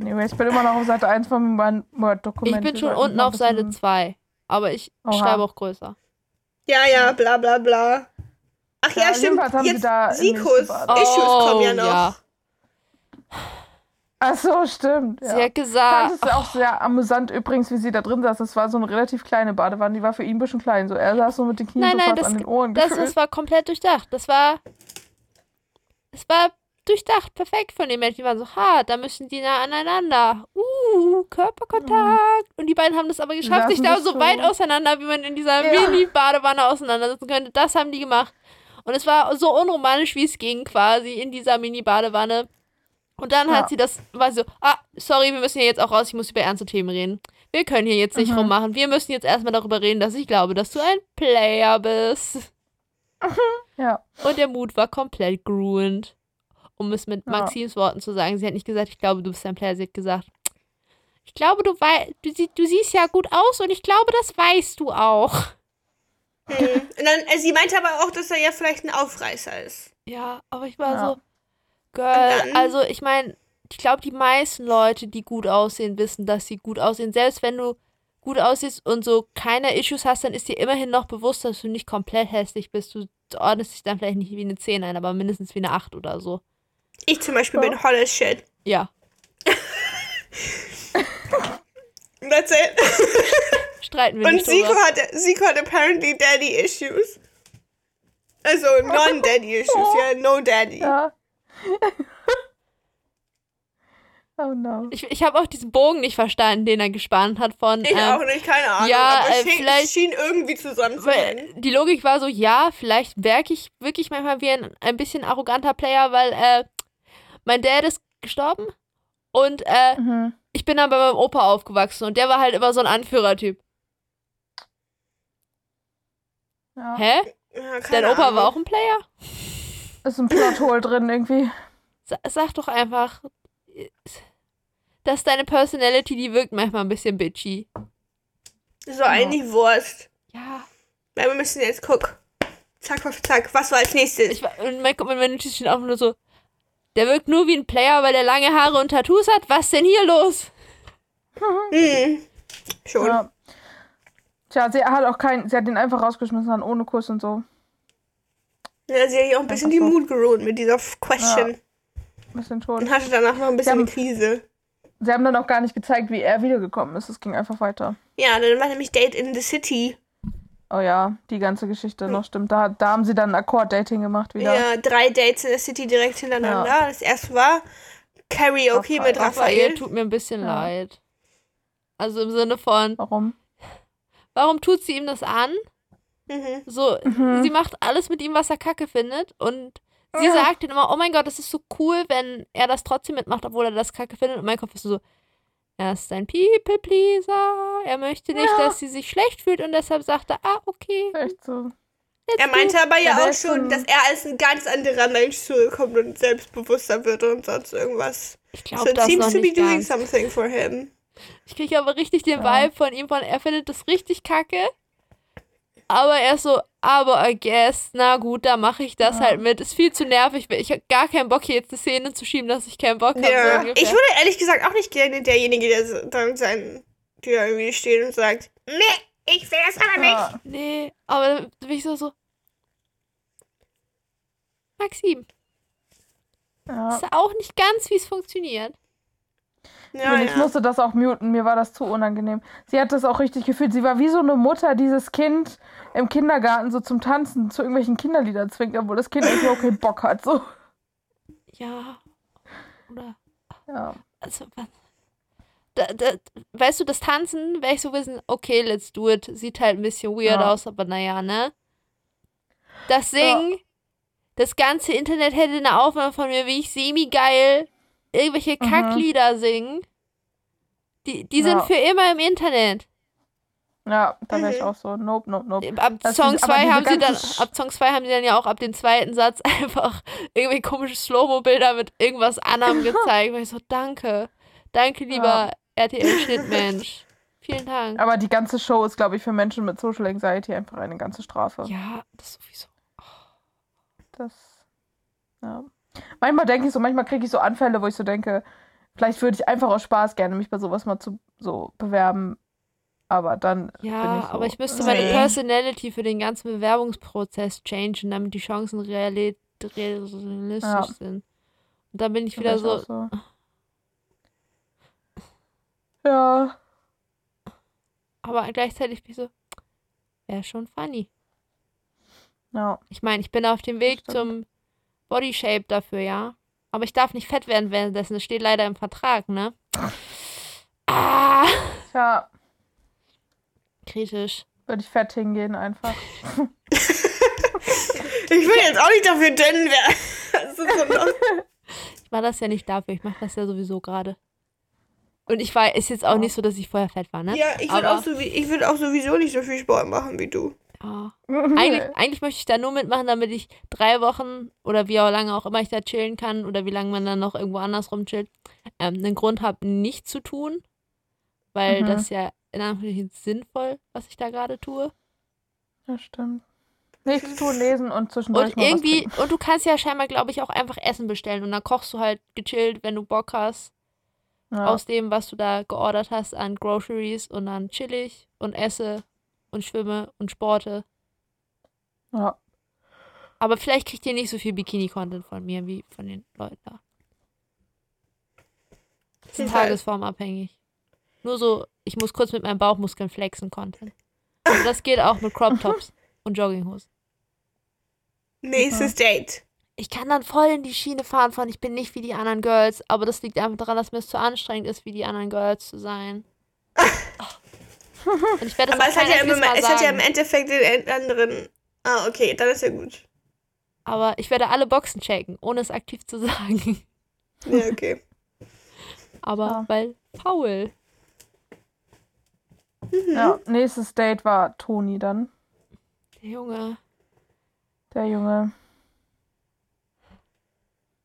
Anyway, ich bin immer noch auf Seite 1 von meinem Word-Dokument. Ich bin schon unten auf Seite bisschen- 2. Aber ich Oha. schreibe auch größer. Ja, ja, bla bla bla. Ach ja, Ja, stimmt. jedenfalls haben sie Jetzt irgendwie gewartet. Issues kommen ja Oh, noch. ja. Ach so, stimmt. Sie Ja. hat Das gesagt, ist auch sehr amüsant übrigens, wie sie da drin saß. Das war so eine relativ kleine Badewanne, die war für ihn ein bisschen klein. So, er saß so mit den Knien Nein, so nein, fast das- an den Ohren Das, das war komplett durchdacht. Das war. Es war durchdacht, perfekt von den Menschen. Die waren so, ha, da müssen die nah aneinander. Uh, Körperkontakt. Und die beiden haben das aber geschafft, sich da so- weit auseinander, wie man in dieser Ja. Mini-Badewanne auseinandersetzen könnte. Das haben die gemacht. Und es war so unromantisch, wie es ging, quasi, in dieser Mini-Badewanne. Und dann hat Ja. sie das, war sie so, ah, sorry, wir müssen hier jetzt auch raus, ich muss über ernste Themen reden. Wir können hier jetzt nicht Mhm. rummachen. Wir müssen jetzt erstmal darüber reden, dass ich glaube, dass du ein Player bist. Ja. Und der Mut war komplett gruend. Um es mit Ja. Maxims Worten zu sagen. Sie hat nicht gesagt, ich glaube, du bist ein Player. Sie hat gesagt, ich glaube, du, wei du, sie du siehst ja gut aus und ich glaube, das weißt du auch. Hm. Und dann, äh, sie meinte aber auch, dass er ja vielleicht ein Aufreißer ist. Ja, aber ich war Ja. so, Girl, dann- also ich meine, ich glaube, die meisten Leute, die gut aussehen, wissen, dass sie gut aussehen. Selbst wenn du gut aussiehst und so keine Issues hast, dann ist dir immerhin noch bewusst, dass du nicht komplett hässlich bist. Du ordnest dich dann vielleicht nicht wie eine 10 ein, aber mindestens wie eine 8 oder so. Ich zum Beispiel Ja. bin hot as shit. Ja. That's it. Streiten wir Und nicht Siko drüber. hat, Siko hat apparently Daddy Issues. Also non-Daddy Issues, ja, no Daddy. Ja. oh no. Ich, ich habe auch diesen Bogen nicht verstanden, den er gespannt hat von. Ich ähm, auch nicht, keine Ahnung. ja, aber es äh, schien, vielleicht- schien irgendwie zusammenzuhängen. Die Logik war so, ja, vielleicht werke ich wirklich manchmal wie ein, ein bisschen arroganter Player, weil äh, mein Dad ist gestorben und äh, Mhm. ich bin dann bei meinem Opa aufgewachsen und der war halt immer so ein Anführertyp. Ja. Hä? Ja, Dein Opa Ahnung. war auch ein Player? Ist ein Plothole drin irgendwie. Sa sag doch einfach, das ist deine Personality, die wirkt manchmal ein bisschen bitchy. So eigentlich Wurst. Ja. Weil wir müssen jetzt gucken. Zack, zack, zack. Was war als nächstes? Ich, und mein, mein Notiz steht auch nur so, der wirkt nur wie ein Player, weil der lange Haare und Tattoos hat. Was denn hier los? Hm. Schon. Ja. Tja, sie hat auch keinen, sie hat ihn einfach rausgeschmissen, dann ohne Kuss und so. Ja, sie hat ja auch ein bisschen die so. Mut geruht mit dieser Question. Ein bisschen Und schon. hatte danach noch ein bisschen Ja. eine Krise. Sie haben dann auch gar nicht gezeigt, wie er wiedergekommen ist. Es ging einfach weiter. Ja, dann war nämlich Date in the City. Oh ja, die ganze Geschichte noch stimmt. Da, da haben sie dann Akkord-Dating gemacht wieder. Ja, drei Dates in the City direkt hintereinander. Das erste war Karaoke Raphael. mit Raphael Raphael. tut mir ein bisschen Ja. leid. Also im Sinne von, Warum? Warum tut sie ihm das an? Mhm. So, Mhm. sie macht alles mit ihm, was er kacke findet. Und sie Ja. sagt dann immer, oh mein Gott, das ist so cool, wenn er das trotzdem mitmacht, obwohl er das kacke findet. Und mein Kopf ist so, er ist ein People-Pleaser. Er möchte nicht, Ja. dass sie sich schlecht fühlt und deshalb sagt er, ah, okay. Echt so. Let's Er meinte aber Ja, auch schon, dass er als ein ganz anderer Mensch zurückkommt und selbstbewusster wird und sonst irgendwas. Ich So glaube it das seems noch to be nicht doing ganz. something for him. Ich kriege aber richtig den Ja. Vibe von ihm, von er findet das richtig kacke. Aber er ist so, aber I guess, na gut, da mache ich das Ja. halt mit. Ist viel zu nervig. Ich habe gar keinen Bock, hier jetzt eine Szene zu schieben, dass ich keinen Bock habe. So Ja. ungefähr. Ich würde ehrlich gesagt auch nicht gerne derjenige, der so- dann sein, der irgendwie steht und sagt, nee, ich will das aber nicht. Ja. Nee, aber dann bin ich so, so. Maxim, Ja. ist auch nicht ganz, wie es funktioniert. Ja, und ich ja. musste das auch muten, mir war das zu unangenehm. Sie hat das auch richtig gefühlt. Sie war wie so eine Mutter, die dieses Kind im Kindergarten so zum Tanzen zu irgendwelchen Kinderliedern zwingt, obwohl das Kind eigentlich überhaupt keinen Bock hat. So. Ja. Oder, Ja. also, was? Da, da, weißt du, das Tanzen, wäre ich so wissen, okay, let's do it. Sieht halt ein bisschen weird Ja. aus, aber naja, ne? Das Singen, das ganze Internet hätte eine Aufnahme von mir, wie ich semi-geil irgendwelche Mhm. Kacklieder singen. Die, die sind Ja. für immer im Internet. Ja, da wäre ich Mhm. auch so. Nope, nope, nope. Ab Das Song ist- aber 2 diese haben sie dann, ab Song 2 haben sie dann ja auch ab dem zweiten Satz einfach irgendwie komische Slow-Mo-Bilder mit irgendwas anderem gezeigt. Weil ich so, danke. Danke, lieber Ja. RTL-Schnittmensch. Vielen Dank. Aber die ganze Show ist, glaube ich, für Menschen mit Social Anxiety einfach eine ganze Strafe. Ja, das sowieso. Das. Ja. Manchmal denke ich so, manchmal kriege ich so Anfälle, wo ich so denke, vielleicht würde ich einfach aus Spaß gerne mich bei sowas mal zu so bewerben. Aber dann. Ja, ich so, aber ich müsste meine Nee. Personality für den ganzen Bewerbungsprozess changen, damit die Chancen reali realistisch Ja. sind. Und dann bin ich wieder so, so. Ja. aber gleichzeitig bin ich so, wäre schon funny. Ja. Ich meine, ich bin auf dem Weg stimmt. zum Body Shape dafür, ja. Aber ich darf nicht fett werden währenddessen. Das steht leider im Vertrag, ne? Ah, Tja, kritisch. würde ich fett hingehen einfach. Ich will jetzt auch nicht dafür dünn werden. Ich mache das ja nicht dafür. Ich mache das ja sowieso gerade. Und ich war, ist jetzt auch nicht so, dass ich vorher fett war, ne? ja, ich würde auch, so, wie- ich würd auch sowieso nicht so viel Sport machen wie du. Ja. Eigentlich, eigentlich möchte ich da nur mitmachen, damit ich drei Wochen oder wie auch lange auch immer ich da chillen kann oder wie lange man dann noch irgendwo anders rumchillt, ähm, einen Grund habe, nichts zu tun. Weil Mhm. das ja in Anführungszeichen sinnvoll, was ich da gerade tue. Ja, stimmt. Nichts tun, lesen und zwischendurch Und irgendwie, und du kannst ja scheinbar, glaube ich, auch einfach Essen bestellen. Und dann kochst du halt gechillt, wenn du Bock hast, Ja. aus dem, was du da geordert hast an Groceries und dann chill ich und esse und schwimme und sporte. ja. Aber vielleicht kriegt ihr nicht so viel Bikini-Content von mir wie von den Leuten da. Das ist tagesformabhängig. Nur so, ich muss kurz mit meinen Bauchmuskeln flexen Content. Und das geht auch mit Crop Tops und Jogginghosen. Nächstes Date. Ich kann dann voll in die Schiene fahren von, ich bin nicht wie die anderen Girls, aber das liegt einfach daran, dass mir es zu anstrengend ist, wie die anderen Girls zu sein. Und ich werde Aber es hat, ja im, Mal es hat ja im. Endeffekt den anderen. Ah, okay, dann ist ja gut. Aber ich werde alle Boxen checken, ohne es aktiv zu sagen. Ja, okay. Aber Ja. weil faul. ja. Nächstes Date war Toni dann. Der Junge. Der Junge.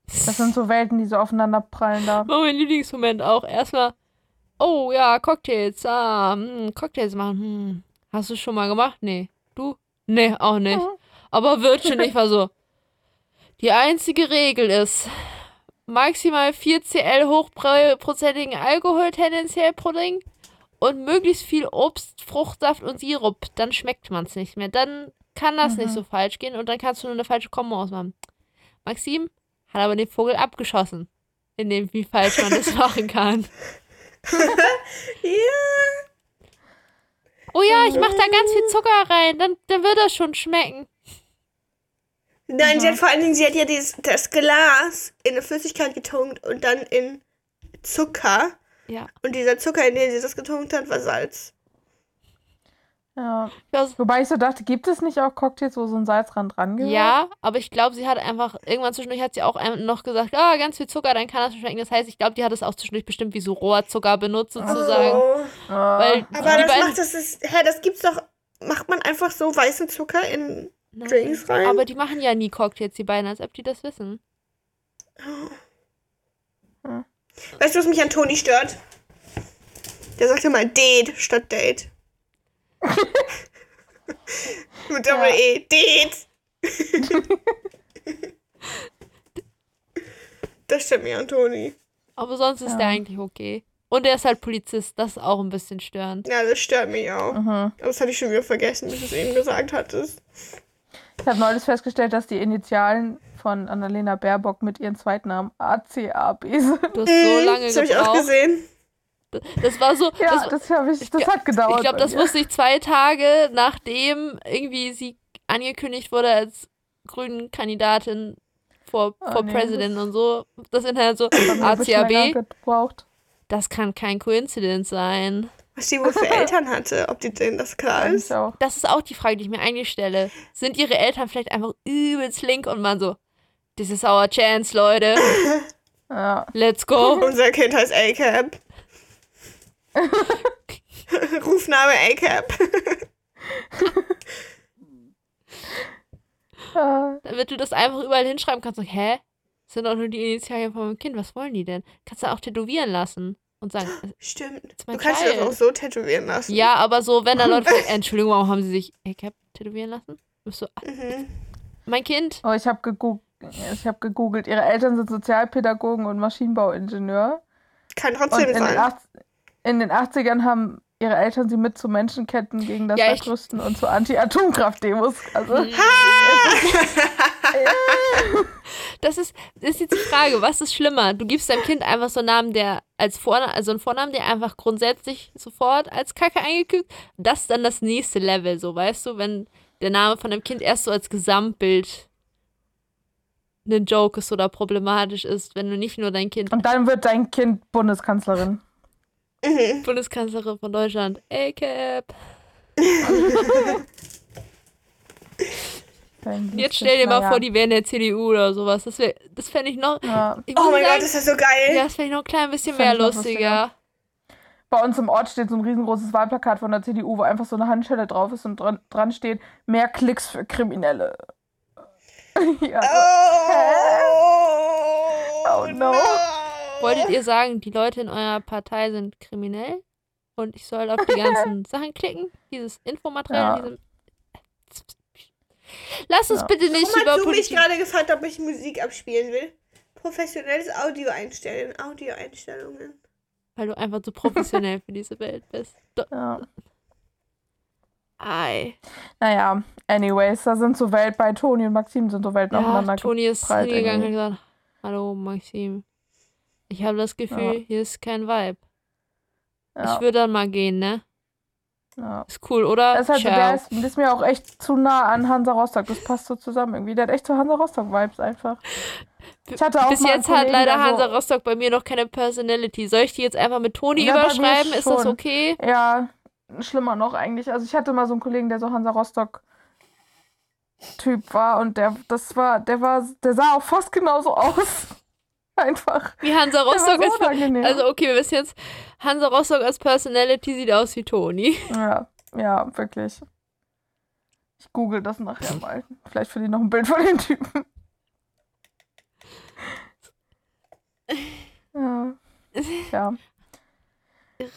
Das sind so Welten, die so aufeinander prallen da. War mein Lieblingsmoment auch. Erstmal, oh ja, Cocktails. Ah, hm, Cocktails machen. Hm. Hast du schon mal gemacht? Nee. Du? Nee, auch nicht. Aber wird schon. Ich war so. Die einzige Regel ist, maximal 4 CL hochprozentigen Alkohol tendenziell pro Ding und möglichst viel Obst, Fruchtsaft und Sirup. Dann schmeckt man es nicht mehr. Dann kann das nicht Mhm. so falsch gehen und dann kannst du nur eine falsche Kombo ausmachen. Maxim hat aber den Vogel abgeschossen. In dem, wie falsch man das machen kann. Ja. Oh ja, ich mach da ganz viel Zucker rein, dann, dann wird das schon schmecken. Nein, sie Mhm. hat vor allen Dingen, sie hat ja dieses, das Glas in eine Flüssigkeit getunkt und dann in Zucker. Ja. Und dieser Zucker, in den sie das getunkt hat, war Salz. Ja. Ja, Wobei ich so dachte, gibt es nicht auch Cocktails, wo so ein Salzrand dran gehört? ja, aber ich glaube, sie hat einfach, irgendwann zwischendurch hat sie auch noch gesagt, ah, ganz viel Zucker, dann kann das schon schmecken. Das heißt, ich glaube, die hat es auch zwischendurch bestimmt wie so Rohrzucker benutzt, sozusagen. Oh. Ah. Weil Aber die das beiden, macht das ist, hä, das gibt's doch. Macht man einfach so weißen Zucker in Nein. Drinks rein. Aber die machen ja nie Cocktails, die beiden, als ob die das wissen. Weißt du, was mich an Toni stört? Der sagt immer Date statt Date. Mit Doppel Ja. E. Date. das stört mich an Toni. Aber sonst ist Ja. der eigentlich okay. Und er ist halt Polizist, das ist auch ein bisschen störend. Ja, das stört mich auch. Mhm. Aber das hatte ich schon wieder vergessen, bis du es eben gesagt hattest. Ich habe neulich festgestellt, dass die Initialen von Annalena Baerbock mit ihren Zweitnamen ACAB sind. Du hast so lange das habe ich auch gebraucht. gesehen. Das war so. Ja, das, das, hab ich, das ich- hat gedauert. ich glaube, das wusste ich zwei Tage, nachdem irgendwie sie angekündigt wurde als grünen Kandidatin vor, Oh, vor nee, President und so. Das Internet so, ACAB, das kann kein Coincidence sein. Was die wohl für Eltern hatte, ob die denen das klar ist. Das ist auch die Frage, die ich mir eigentlich stelle. Sind ihre Eltern vielleicht einfach übelst link und man so, this is our chance, Leute. Ja. Let's go. Unser Kind heißt ACAB. Rufname ACAB. Äh, Damit du das einfach überall hinschreiben kannst. So, hä? Das sind doch nur die Initialien von meinem Kind. Was wollen die denn? Kannst du auch tätowieren lassen und sagen, Stimmt. ist mein Du kannst dir das auch so tätowieren lassen. ja, aber so, wenn da Leute fragen, Entschuldigung, warum haben sie sich ACAP tätowieren lassen? Bist du, Mhm. mein Kind? oh, ich habe gegoogelt. Ich habe gegoogelt, ihre Eltern sind Sozialpädagogen und Maschinenbauingenieur. Kann trotzdem sein. 80, in den 80ern haben ihre Eltern sie mit zu Menschenketten gegen das Ja, und zu Anti-Atomkraft-Demos. Also. Das ist, ist jetzt die Frage, was ist schlimmer? Du gibst deinem Kind einfach so einen Namen, der als Vornamen, also einen Vornamen, der einfach grundsätzlich sofort als Kacke eingekügt. Das ist dann das nächste Level, so weißt du, wenn der Name von dem Kind erst so als Gesamtbild ein Joke ist oder problematisch ist, wenn du nicht nur dein Kind und dann wird dein Kind Bundeskanzlerin. Mhm. Bundeskanzlerin von Deutschland, ACAP. Jetzt stell dir mal naja. vor, die wären der CDU oder sowas. Das, wär- das fände ich noch. Ja. Ich Oh mein sagen, Gott, ist das so geil. Ja, das fände ich noch ein klein bisschen mehr noch lustiger. Bei uns im Ort steht so ein riesengroßes Wahlplakat von der CDU, wo einfach so eine Handschelle drauf ist und dran, dran steht, mehr Klicks für Kriminelle. ja, Oh, Oh, no. Wolltet ihr sagen, die Leute in eurer Partei sind kriminell? Und ich soll auf die ganzen Sachen klicken? Dieses Infomaterial? Ja. Diesem Lass uns Ja. bitte nicht Warum über hast du mich gerade gefragt, ob ich Musik abspielen will? Professionelles Audio einstellen. Audioeinstellungen. Weil du einfach zu professionell für diese Welt bist. Do ja. Ei. Naja, anyways, da sind so Welt bei Toni und Maxim sind so Welten Ja, aufeinander Toni ist hingegangen und gesagt, hallo Maxim. Ich habe das Gefühl, Ja. hier ist kein Vibe. Ja, Ich würde dann mal gehen, ne? ja. Ist cool, oder? Das ist halt der ist, ist mir auch echt zu nah an Hansa Rostock. Das passt so zusammen irgendwie. Der hat echt so Hansa Rostock-Vibes einfach. Ich hatte auch Bis jetzt hat leider Hansa Rostock bei mir noch keine Personality. Soll ich die jetzt einfach mit Toni Ja, überschreiben? Ist das okay? Ja, schlimmer noch eigentlich. Also ich hatte mal so einen Kollegen, der so Hansa Rostock Typ war und der das war der war der sah auch fast genauso aus. Einfach. Wie Hansa Rostock so als. Also okay, wir wissen jetzt, Hansa Rostock als Personality sieht aus wie Toni. ja, ja, wirklich. Ich google das nachher mal. Vielleicht finde ich noch ein Bild von den Typen. Ja. ja.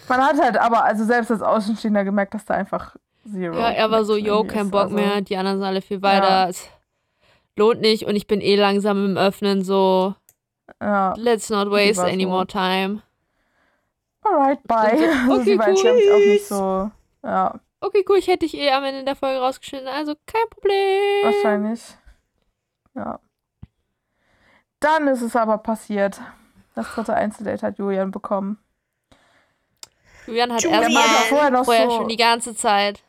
Man hat halt aber, also selbst als Außenstehender gemerkt, dass da einfach Zero. Ja, er war so, yo, kein. Bock Also, mehr, die anderen sind alle viel weiter. Ja. Es lohnt nicht und ich bin eh langsam im Öffnen, so Ja. let's not waste any so. more time. Alright, bye. So, Also sie okay, war cool. auch nicht so. Ja, Okay, cool, ich hätte dich eh am Ende der Folge rausgeschnitten, also kein Problem. wahrscheinlich. Ja. Dann ist es aber passiert. Das dritte Einzeldate hat Julian bekommen. Julian hat Julian. Erstmal vorher noch vorher so. schon die ganze Zeit.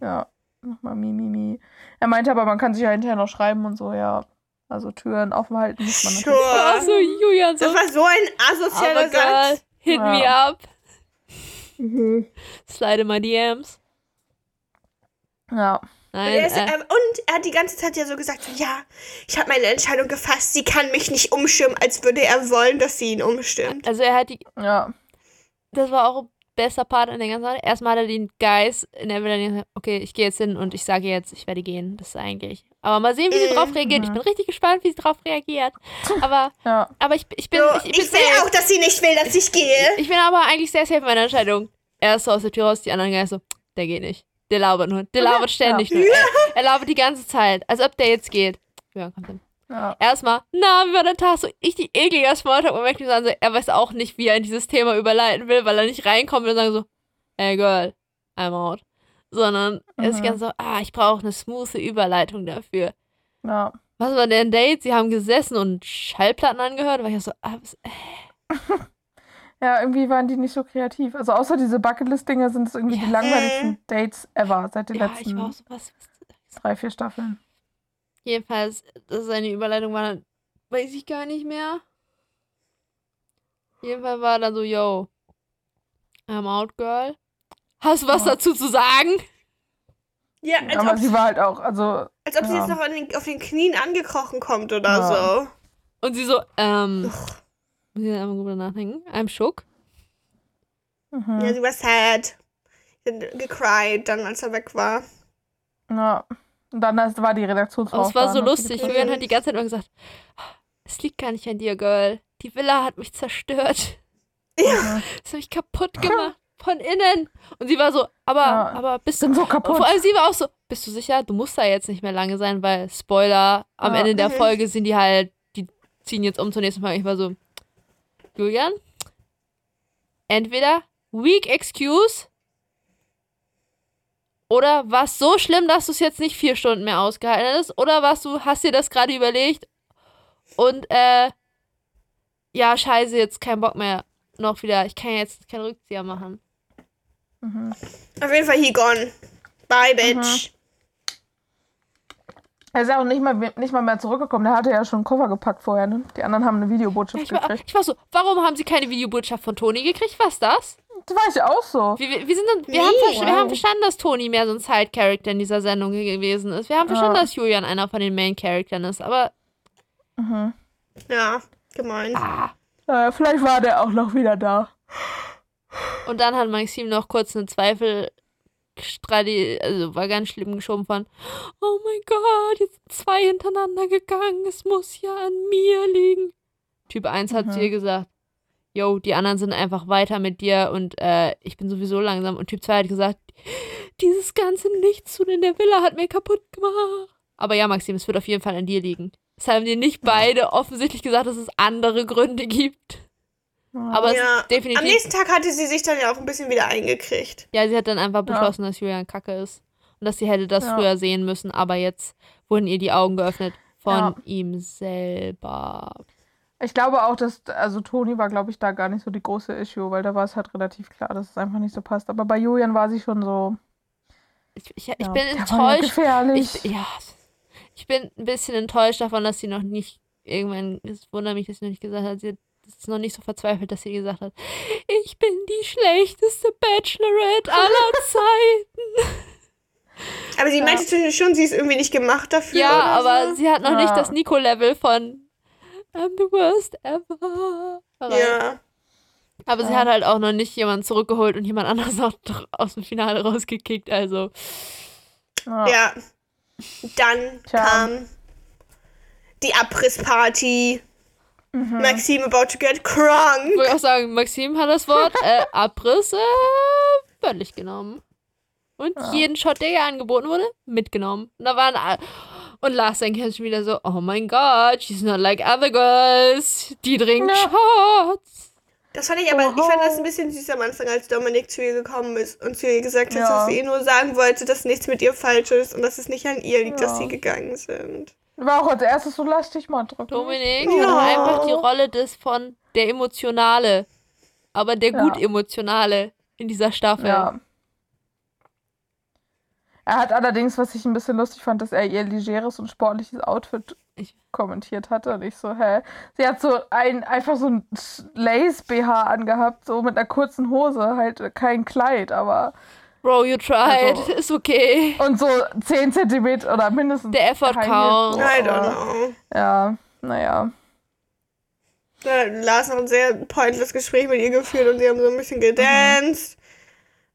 Ja, nochmal mi, mi, mi. Er meinte aber, man kann sich ja hinterher noch schreiben und so, ja. Also Türen offen halten muss man natürlich. Sure. Achso, Julian so, Das war so ein asozialer Satz. hit Ja. me up, Mhm. slide in my DMs. Ja. Und Nein, er, ist, äh, äh, und er hat die ganze Zeit ja so gesagt, so, ja, ich habe meine Entscheidung gefasst, sie kann mich nicht umstimmen, als würde er wollen, dass sie ihn umstimmt. also er hat die, Ja. das war auch bester Part in der ganzen Sache. Erstmal hat er den Guys in der Villa gesagt, okay, ich gehe jetzt hin und ich sage jetzt, ich werde gehen. Das ist eigentlich. Aber mal sehen, wie sie Mhm. drauf reagiert. Ich bin richtig gespannt, wie sie drauf reagiert. Aber, Ja. aber ich, ich bin. So, ich, ich, ich bin will safe. auch, dass sie nicht will, dass ich gehe. Ich bin aber eigentlich sehr safe in meiner Entscheidung. Er ist so aus der Tür raus, die anderen Guys so, der geht nicht. Der labert nur. Der labert ständig nur. Er, er labert die ganze Zeit. Als ob der jetzt geht. Ja, kommt hin. Ja. Erstmal, na, wie war der Tag? So richtig ekliger Smalltalk. Und Mackie sagen so, er weiß auch nicht, wie er in dieses Thema überleiten will, weil er nicht reinkommt und sagen so, ey Girl, I'm out. Sondern er ist Mhm. ganz so, ah, ich brauche eine smooth Überleitung dafür. ja. Was war denn Date? Sie haben gesessen und Schallplatten angehört. War ich auch so, ah, was, Ja, irgendwie waren die nicht so kreativ. Also außer diese Bucketlist-Dinger sind es irgendwie die Ja. langweiligsten Dates ever seit den ja, ich letzten war auch so, was, was, drei, vier Staffeln. Jedenfalls, seine Überleitung war dann, weiß ich gar nicht mehr. Jedenfalls war dann so, yo, I'm out, girl. Hast du was Ja. dazu zu sagen? Ja, als Aber ob, sie war halt auch, also als ob sie ja. jetzt noch an den, auf den Knien angekrochen kommt oder Ja. so. Und sie so, ähm, muss ich einmal drüber nachdenken. I'm shook. mhm. Ja, sie war sad. Sie hat gecried, dann als er weg war. ja. Und dann ist- war die Redaktionsfrau. Aber es war da so sie lustig. Julian hat die ganze Zeit immer gesagt, es liegt gar nicht an dir, Girl. Die Villa hat mich zerstört. Ja. Das habe ich kaputt gemacht. Von innen. Und sie war so, aber, Ja. aber bist du so Und kaputt. vor allem sie war auch so, bist du sicher, du musst da jetzt nicht mehr lange sein, weil Spoiler, am Ja. Ende der Mhm. Folge sind die halt, die ziehen jetzt um zur nächsten Folge. Ich war so, Julian, entweder weak excuse oder war es so schlimm, dass du es jetzt nicht vier Stunden mehr ausgehalten hast oder warst du, hast dir das gerade überlegt und äh, ja, scheiße, jetzt kein Bock mehr noch wieder, ich kann jetzt keinen Rückzieher machen. Mhm. Auf jeden Fall he gone. Bye, bitch. Er ist ja auch nicht mal, nicht mal mehr zurückgekommen. Der hatte ja schon einen Koffer gepackt vorher. Ne? Die anderen haben eine Videobotschaft Ich war, gekriegt. ich war so, warum haben sie keine Videobotschaft von Toni gekriegt? Was das? Das war ich auch so. Wir, wir, wir, sind, wir, Nee, haben, wir haben verstanden, dass Toni mehr so ein Side-Character in dieser Sendung gewesen ist. Wir haben verstanden, Ja. dass Julian einer von den Main-Charaktern ist. Aber Mhm. Ja, gemein. ah. Äh, vielleicht war der auch noch wieder da. Und dann hat Maxim noch kurz eine Zweifel Stradi, also war ganz schlimm geschoben von, oh mein Gott, jetzt sind zwei hintereinander gegangen, es muss ja an mir liegen. Typ 1 hat Mhm. zu ihr gesagt, yo, die anderen sind einfach weiter mit dir und äh, ich bin sowieso langsam. Und Typ 2 hat gesagt, dieses ganze Nichtstun in der Villa hat mir kaputt gemacht. Aber ja, Maxim, es wird auf jeden Fall an dir liegen. Es haben dir nicht beide offensichtlich gesagt, dass es andere Gründe gibt. Aber es ja. definitiv Am nächsten Tag hatte sie sich dann ja auch ein bisschen wieder eingekriegt. ja, sie hat dann einfach Ja. beschlossen, dass Julian kacke ist. Und dass sie hätte das Ja. früher sehen müssen, aber jetzt wurden ihr die Augen geöffnet von Ja. ihm selber. Ich glaube auch, dass, also Toni war, glaube ich, da gar nicht so die große Issue, weil da war es halt relativ klar, dass es einfach nicht so passt. Aber bei Julian war sie schon so. Ich, ich, ich ja, bin ja enttäuscht. gefährlich. Ich, ja, ich bin ein bisschen enttäuscht davon, dass sie noch nicht irgendwann, es wundert mich, dass sie noch nicht gesagt hat, sie hat- ist noch nicht so verzweifelt, dass sie gesagt hat, ich bin die schlechteste Bachelorette aller Zeiten. Aber sie Ja. meinte schon, sie ist irgendwie nicht gemacht dafür. Ja, oder aber so. sie hat noch nicht Ja. das Nico-Level von I'm the worst ever. erreicht. Ja. Aber sie Ja. hat halt auch noch nicht jemanden zurückgeholt und jemand anderes auch noch aus dem Finale rausgekickt. Also, Ja. Ja. Dann Tja. kam die Abrissparty. Mhm. Maxime about to get crunk. ich würde auch sagen, Maxim hat das Wort äh, Abriss äh, wörtlich genommen. Und Ja. jeden Shot, der ihr angeboten wurde, mitgenommen. Und da waren all- und Lars dann schon wieder so, oh mein Gott, she's not like other girls. Die trinkt Ja. Shots. Das fand ich aber, ich Oho. fand das ein bisschen süß am Anfang, als Dominik zu ihr gekommen ist und zu ihr gesagt hat, Ja. dass sie ihr nur sagen wollte, dass nichts mit ihr falsch ist und dass es nicht an ihr liegt, dass Ja. sie gegangen sind. War auch als erstes so, lass dich mal drücken. Dominik Ja. hat einfach die Rolle des von der Emotionale. Aber der Ja. gut Emotionale in dieser Staffel. Ja. Er hat allerdings, was ich ein bisschen lustig fand, dass er ihr legeres und sportliches Outfit Ich- kommentiert hatte. Und ich so, hä? Sie hat so ein, einfach so ein Lace-BH angehabt, so mit einer kurzen Hose, halt kein Kleid, aber. Bro, you tried. Also- Ist okay. Und so 10 Zentimeter oder mindestens. Der Effort counts. I don't know. Ja, naja. Lars noch ein sehr pointless Gespräch mit ihr geführt und sie haben so ein bisschen gedanced.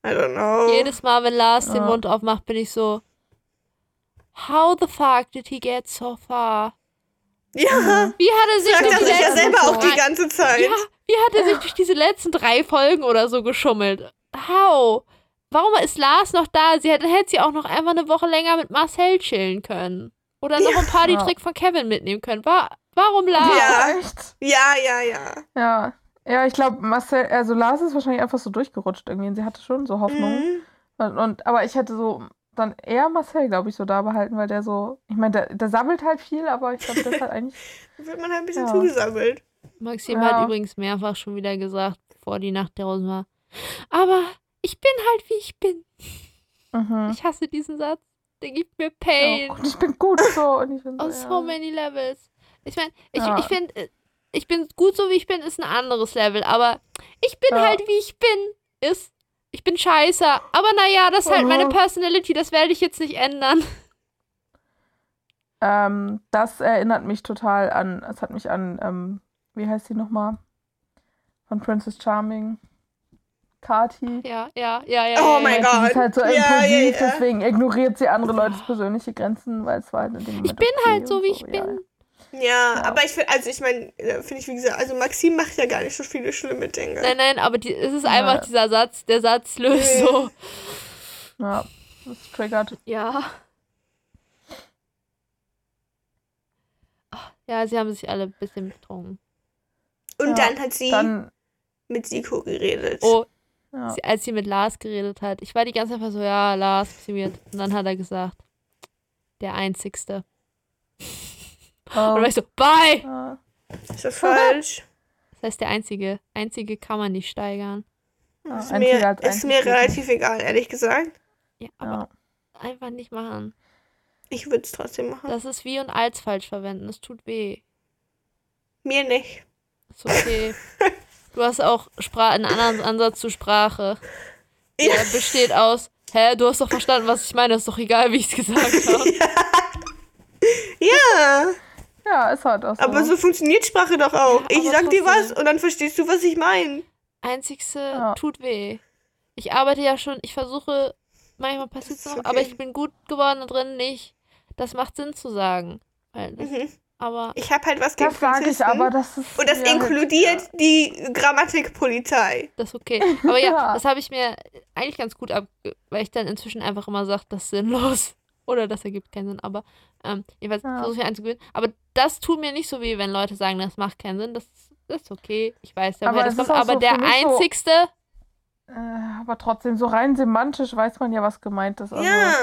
I don't know. Jedes Mal, wenn Lars den Ja. Mund aufmacht, bin ich so. How the fuck did he get so far? ja, Wie hat er sich sagt er sich ja selber auch die ganze Zeit. Ja, wie hat er sich durch diese letzten drei Folgen oder so geschummelt? How? Warum ist Lars noch da? Sie hätte, hätte sie auch noch einfach eine Woche länger mit Marcel chillen können. Oder noch Ja. ein Partytrick von Kevin mitnehmen können. Wa warum Lars? Ja. Echt? Ja, ja, ja. Ja. Ja, ich glaube, Marcel, also Lars ist wahrscheinlich einfach so durchgerutscht irgendwie. Und sie hatte schon so Hoffnung. Mhm. Und, und, aber ich hätte so dann eher Marcel, glaube ich, so da behalten, weil der so, ich meine, der, der sammelt halt viel, aber ich glaube, der ist halt eigentlich. Wird man halt ein bisschen Ja. zugesammelt. Maxim Ja. hat übrigens mehrfach schon wieder gesagt, bevor die Nacht draußen war. Aber ich bin halt wie ich bin. Mhm. Ich hasse diesen Satz. Der gibt mir Ja, Pain. und ich bin gut so. Und ich bin so, On ja. so many levels. Ich meine, ich, Ja. ich finde, äh, ich bin gut so wie ich bin, ist ein anderes Level. Aber ich bin Ja. halt wie ich bin, ist, ich bin scheiße. Aber naja, das ist halt meine Mhm. Personality, das werde ich jetzt nicht ändern. Ähm, das erinnert mich total an, es hat mich an, ähm, wie heißt sie nochmal? Von Princess Charming. Kati. Ja, ja, ja, ja. Oh mein ja. Sie Gott. ist halt so Ja, impulsiv, ja, ja. deswegen ignoriert sie andere Leutes persönliche Grenzen, weil es war halt in dem Moment Ich bin okay halt so, wie ich ja. bin. Ja, Ja. aber ich finde, also ich meine, finde ich, wie gesagt, also Maxim macht ja gar nicht so viele schlimme Dinge. Nein, nein, aber die, es ist Ja. einfach dieser Satz, der Satz löst so. Ja, das triggert. Ja. Ach, Ja, sie haben sich alle ein bisschen betrunken. Und Ja, dann hat sie Dann, mit Siko geredet. Oh, ja. sie, als sie mit Lars geredet hat. Ich war die ganze Zeit so, ja, Lars, weird. Und dann hat er gesagt, der Einzigste. Und dann war ich so, bye! ja. Ist das falsch? Das heißt, der Einzige. Einzige kann man nicht steigern. Ja, ist einziger mir, ist mir relativ egal, ehrlich gesagt. Ja, aber Ja. einfach nicht machen. Ich würde es trotzdem machen. Das ist wie und als falsch verwenden. Das tut weh. Mir nicht. Ist okay. Du hast auch Spra einen anderen Ansatz zu Sprache. Ja. Der besteht aus, hä, du hast doch verstanden, was ich meine. Ist doch egal, wie ich es gesagt habe. Ja, ja, ist halt auch so. aber so funktioniert Sprache doch auch. Ja, ich aber sag dir was und dann verstehst du, was ich meine. Einzigste Ja. tut weh. Ich arbeite ja schon, ich versuche, manchmal passiert es noch, aber okay. ich bin gut geworden da drin, nicht. Das macht Sinn zu sagen. Weil das, Mhm. Aber Ich habe halt was gegen das sage ich Polizisten. aber, das ist. Und das ja, inkludiert die Grammatikpolizei. das ist okay. Aber ja, Ja. das habe ich mir eigentlich ganz gut ab, weil ich dann inzwischen einfach immer sage, das ist sinnlos. Oder das ergibt keinen Sinn. Aber ähm, jedenfalls Ja. versuche ich anzugewöhnen. Aber das tut mir nicht so weh, wenn Leute sagen, das macht keinen Sinn. Das, das ist okay. Ich weiß ja, Aber woher das kommt. Aber so der mich so- einzigste, Äh, aber trotzdem, so rein semantisch weiß man ja, was gemeint ist. Also, Ja.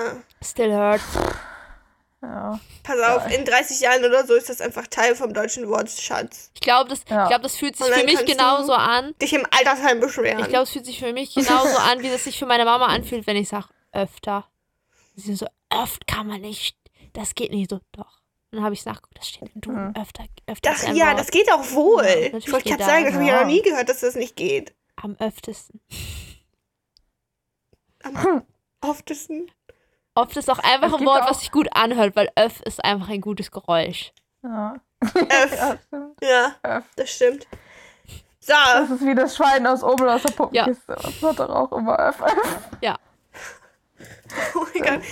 still hurt. Ja. Pass auf, in 30 Jahren oder so ist das einfach Teil vom deutschen Wortschatz. Ich glaube, das, Ja. ich glaub, das fühlt sich für mich du- genauso an. Dich im Altersheim beschweren. Ich glaube, es fühlt sich für mich genauso an, wie es sich für meine Mama anfühlt, wenn ich sage, öfter. Sie so, oft kann man nicht. Das geht nicht so. Doch. Dann habe ich es nachgeguckt, das steht im Duden. Mhm. Öfter, öfter das, ja, Wort. das geht auch wohl. Ja, ich wollte gerade sagen, das das. habe ich ja Ja. noch nie gehört, dass das nicht geht. Am öftesten. Am oftesten. Oft ist auch einfach ein Wort, auch- was sich gut anhört, weil öff ist einfach ein gutes Geräusch. Ja. Öff. ja. Ja, Öff. das stimmt. So, Das ist wie das Schwein aus Obel aus der Puppenkiste. Das hat doch auch immer Öff. Ja. oh mein Gott.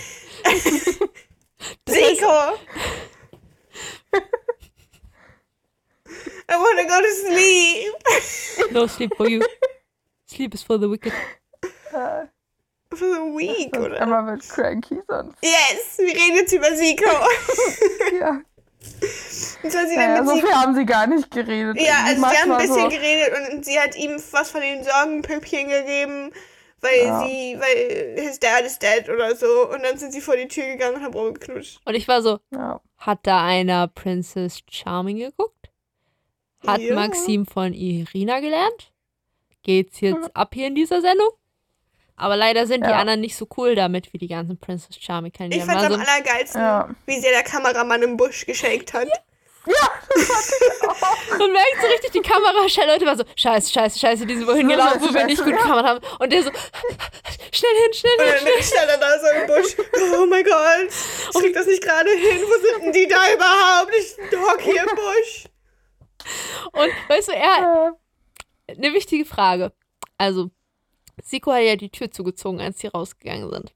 Siko! I wanna go to sleep. No sleep for you. Sleep is for the wicked. Äh, For a week, sonst oder? Emma wird cranky sonst. Yes, wir reden jetzt über Siko. Ja. Was soll sie Naja, mit so Siko? viel haben sie gar nicht geredet. Ja, also sie haben ein bisschen so, geredet und sie hat ihm was von den Sorgenpüppchen gegeben, weil Ja. sie, weil his dad is dead oder so. Und dann sind sie vor die Tür gegangen und haben rumgeknutscht. Und ich war so, ja. hat da einer Princess Charming geguckt? Hat Ja. Maxim von Irina gelernt? Geht's jetzt ab hier in dieser Sendung? Aber leider sind die Ja. anderen nicht so cool damit wie die ganzen Princess Charming Ich Kandidaten. fand's Also, am allergeilsten, Ja. wie sehr der Kameramann im Busch geschakt hat. man merkt so richtig, die Kameraschelle war so, scheiße, scheiße, scheiße, die sind wohin Ja, gelaufen, wo wir nicht gut ja. gekammert haben. Und der so, schnell hin, schnell Und hin, dann stand er da so im Busch. Oh mein Gott, ich krieg das nicht gerade hin. Wo sind denn die da überhaupt? Ich hock hier im Busch. Und weißt du, er, eine wichtige Frage. Also, Siko hat ja die Tür zugezogen, als sie rausgegangen sind.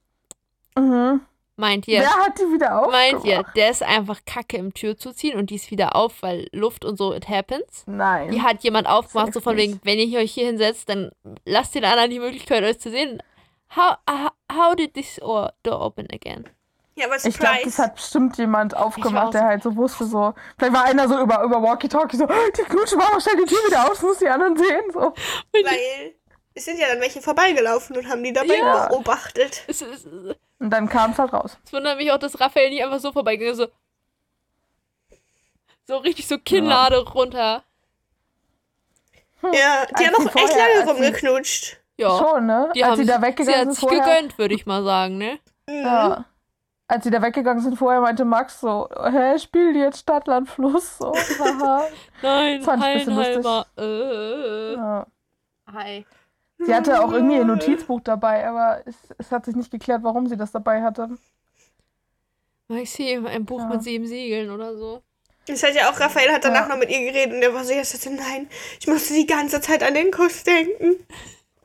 Mhm. Meint ihr? Wer hat die wieder aufgemacht? Meint ihr, der ist einfach kacke im Tür zuziehen und die ist wieder auf, weil Luft und so, it happens? Nein. Die hat jemand aufgemacht, so von wegen, nicht. wenn ihr euch hier hinsetzt, dann lasst den anderen die Möglichkeit, euch zu sehen. How, how, how did this or- door open again? Ja, aber Ich glaube, das Surprise. hat bestimmt jemand aufgemacht, der halt so wusste, so. Vielleicht war einer so über, über Walkie-Talkie so, die knutschen mal, stell die Tür wieder auf, das muss die anderen sehen. So. Weil es sind ja dann welche vorbeigelaufen und haben die dabei Ja. beobachtet. Es, es, es, Und dann kam es halt raus. es wundert mich auch, dass Raphael nicht einfach so vorbeigegangen ist, so, so richtig so Kinnlade runter. Ja, die Als haben auch echt vorher- lange sie- Oh. rumgeknutscht. Ja, Schon, ne? die als haben sie da sich- sie weggegangen hat sich vorher. gegönnt, würde ich mal sagen, ne? Mhm. Ja. Als sie da weggegangen sind vorher, meinte Max so, hä, spiel die jetzt Stadt, Land, Fluss? So, haha. Nein, Das fand ich ein bisschen Hallenhalber. Äh, ja. hi. Sie hatte auch irgendwie ihr Notizbuch dabei, aber es, es hat sich nicht geklärt, warum sie das dabei hatte. Maxim, ein Buch Ja. mit sieben Siegeln oder so. Das hat ja auch, Raphael hat danach Ja. noch mit ihr geredet und der war so, ja, sagte, nein, ich musste die ganze Zeit an den Kuss denken.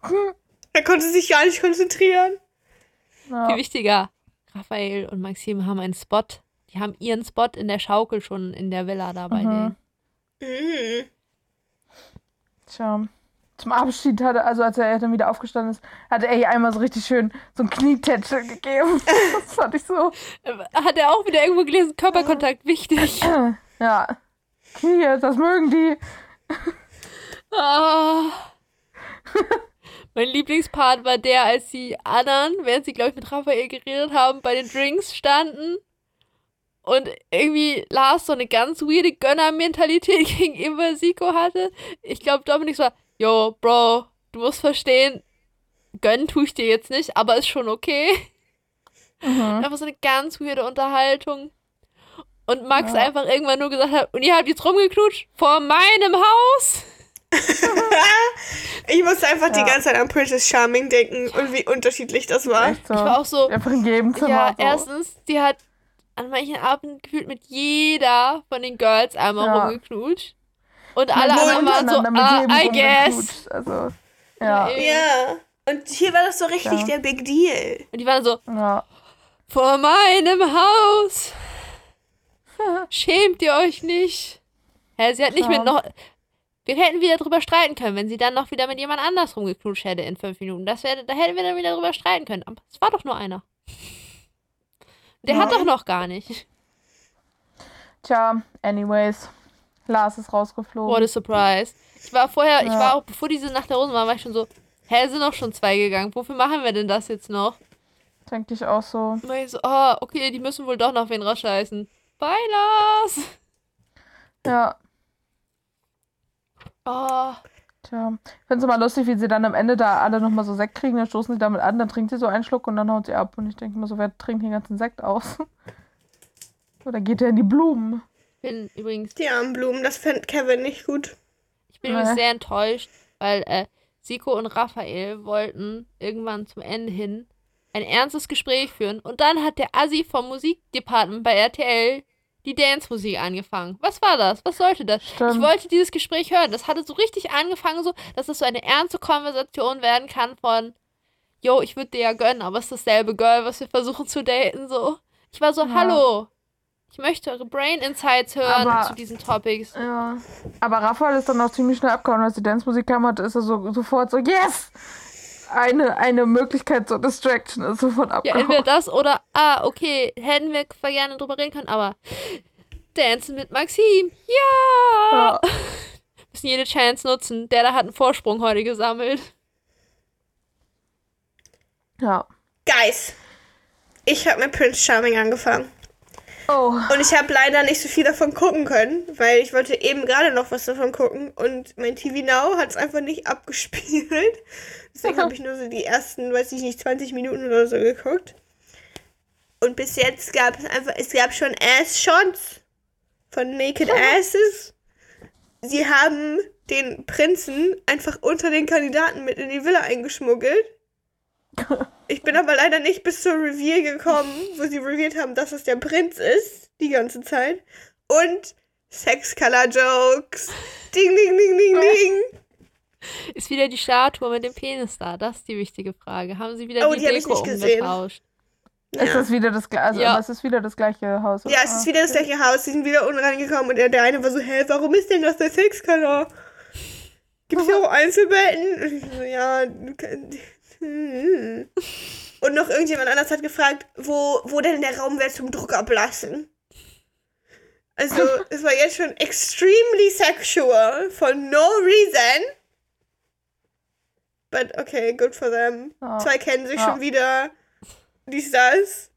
Er konnte sich gar nicht konzentrieren. Ja. Viel wichtiger, Raphael und Maxim haben einen Spot. Die haben ihren Spot in der Schaukel schon in der Villa da bei Mhm. denen. Mhm. Tja. Zum Abschied hatte, also als er dann wieder aufgestanden ist, hatte er ihr einmal so richtig schön so ein Knietätschel gegeben. Das fand ich so. Hat er auch wieder irgendwo gelesen, Körperkontakt wichtig. Ja. Knie, das mögen die. Ah. mein Lieblingspart war der, als die anderen, während sie, glaube ich, mit Raphael geredet haben, bei den Drinks standen und irgendwie Lars so eine ganz weirde Gönnermentalität gegenüber Siko hatte. Ich glaube, Dominik so, yo, Bro, du musst verstehen, gönnen tue ich dir jetzt nicht, aber ist schon okay. Mhm. Einfach so eine ganz weirde Unterhaltung. Und Max Ja. einfach irgendwann nur gesagt hat, und ihr habt jetzt rumgeknutscht vor meinem Haus. Ich musste einfach die Ja. ganze Zeit an Princess Charming denken und wie unterschiedlich das war. So. Ich war auch so, Einfach in jedem Zimmer. ja, so. erstens, die hat an manchen Abenden gefühlt mit jeder von den Girls einmal Ja. rumgeknutscht. Und alle anderen waren so, ah, I guess. Also, ja. Ja. Und hier war das so richtig Ja. der Big Deal. Und die waren so, ja. vor meinem Haus. Schämt ihr euch nicht? Hä, sie hat nicht Ja. mit noch. Wir hätten wieder drüber streiten können, wenn sie dann noch wieder mit jemand anders rumgeknutscht hätte in fünf Minuten. Das wäre, da hätten wir dann wieder drüber streiten können. Aber es war doch nur einer. Der hat Ja. doch noch gar nicht. Tja, anyways. Lars ist rausgeflogen. What a surprise. Ich war vorher, ich Ja. war auch, bevor diese Nacht der Rosen war, war ich schon so, hä, sind noch schon zwei gegangen. Wofür machen wir denn das jetzt noch? Denke ich auch so. Und ich so, oh, okay, die müssen wohl doch noch wen rausscheißen. Bye, Lars. Ja. Oh, Tja. Ich finde es immer lustig, wie sie dann am Ende da alle nochmal so Sekt kriegen, dann stoßen sie damit an, dann trinkt sie so einen Schluck und dann haut sie ab. Und ich denke mir so, wer trinkt den ganzen Sekt aus? Oder geht der in die Blumen? Bin übrigens, Die armen Blumen, das fand Kevin nicht gut. ich bin Nee. übrigens sehr enttäuscht, weil äh, Siko und Raphael wollten irgendwann zum Ende hin ein ernstes Gespräch führen und dann hat der Assi vom Musikdepartment bei RTL die Dance-Musik angefangen. Was war das? Was sollte das? Stimmt. Ich wollte dieses Gespräch hören. Das hatte so richtig angefangen, so, dass es so eine ernste Konversation werden kann von, yo, ich würde dir ja gönnen, aber es ist dasselbe Girl, was wir versuchen zu daten, so. Ich war so, Ja. hallo, ich möchte eure Brain Insights hören Aber- zu diesen Topics. Ja. Aber Raphael ist dann auch ziemlich schnell abgehauen, als die Dance-Musik kam, hat, ist er so, sofort so, yes! Eine, eine Möglichkeit zur Distraction ist sofort Ja, abgehauen. entweder das oder, ah, okay, hätten wir gerne drüber reden können, aber Dancen mit Maxim, ja! ja. Müssen jede Chance nutzen. Der da hat einen Vorsprung heute gesammelt. ja. Guys, ich habe mit Prince Charming angefangen. Oh. Und ich habe leider nicht so viel davon gucken können, weil ich wollte eben gerade noch was davon gucken und mein TV Now hat es einfach nicht abgespielt. Deswegen habe ich nur so die ersten, weiß ich nicht, 20 Minuten oder so geguckt. Und bis jetzt gab es einfach, es gab schon Ass-Shots von Naked Asses. Sie haben den Prinzen einfach unter den Kandidaten mit in die Villa eingeschmuggelt. Ich bin aber leider nicht bis zur Reveal gekommen, wo sie revealed haben, dass es der Prinz ist, die ganze Zeit. Und Sex-Color-Jokes. Ding, ding, ding, ding, ding. Ist wieder die Statue mit dem Penis da? Das ist die wichtige Frage. Haben sie wieder Oh, die, die Deko nicht gesehen. umgetauscht? Ist Ja. das wieder das gleiche? Also, Ja. es ist wieder das gleiche Haus. Ja, es ist wieder das gleiche Haus. Sie sind wieder unten reingekommen und der, eine war so, hä, warum ist denn das der Sexkanal? Gibt es hier auch Einzelbetten? Und ich so, ja. Hm. Und noch irgendjemand anders hat gefragt, wo, wo denn der Raum wäre zum Druck ablassen. Also, es war jetzt schon extremely sexual for no reason. But okay, good for them. Ja. Zwei kennen sich Ja. schon wieder. Dies, das.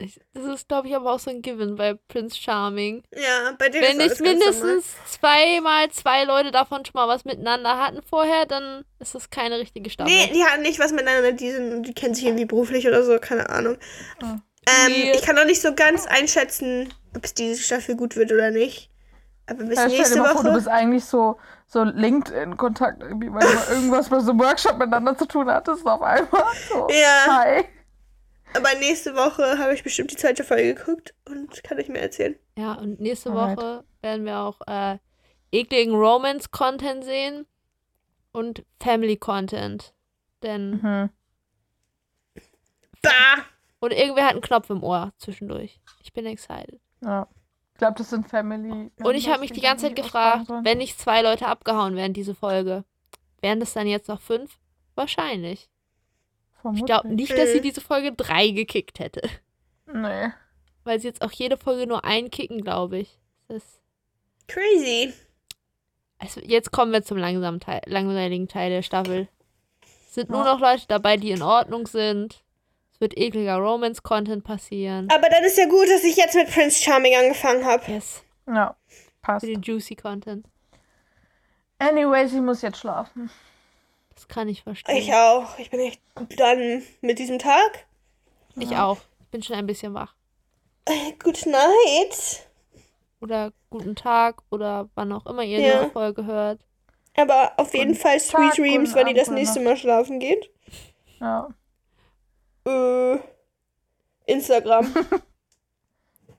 Ich, das ist, glaube ich, aber auch so ein Given bei Prince Charming. Ja, bei denen Wenn ist nicht mindestens zweimal zwei Leute davon schon mal was miteinander hatten vorher, dann ist das keine richtige Staffel. Nee, die hatten nicht was miteinander, die, sind, die kennen sich irgendwie beruflich oder so, keine Ahnung. Ah. Ähm, Weird. ich kann noch nicht so ganz einschätzen, ob es diese Staffel gut wird oder nicht. Aber bis Ja, stell dir nächste mal vor, du Woche. bist eigentlich so, so LinkedIn-Kontakt irgendwie, weil du mal irgendwas bei so einem Workshop miteinander zu tun hattest auf einmal. So, Ja. Hi. Aber nächste Woche habe ich bestimmt die zweite Folge geguckt und kann ich mir erzählen. Ja, und nächste Alright. Woche werden wir auch äh, ekligen Romance-Content sehen und Family-Content. Denn. Mhm. Bah! Und irgendwer hat einen Knopf im Ohr zwischendurch. Ich bin excited. Ja. Ich glaube, das sind Family. Und ich habe mich die ganze Zeit gefragt, wenn nicht zwei Leute abgehauen wären, diese Folge, wären das dann jetzt noch fünf? Wahrscheinlich. Ich glaube nicht, dass sie diese Folge drei gekickt hätte. Nee. Weil sie jetzt auch jede Folge nur einen kicken, glaube ich. Das ist, Crazy. also jetzt kommen wir zum langsamen Teil, langweiligen Teil der Staffel. Es sind nur Ja. noch Leute dabei, die in Ordnung sind. Es wird ekliger Romance-Content passieren. Aber dann ist ja gut, dass ich jetzt mit Prince Charming angefangen habe. Yes, Ja. Passt. für den juicy Content. Anyways, ich muss jetzt schlafen. Kann ich verstehen. Ich auch. Ich bin echt done mit diesem Tag. Ich auch. Ich bin schon ein bisschen wach. Äh, Good night. Oder guten Tag oder wann auch immer ihr Ja. diese Folge hört. Aber auf jeden Guten Fall Sweet Tag, Dreams, wenn ihr das gute nächste Mal schlafen geht. Ja. Äh, Instagram.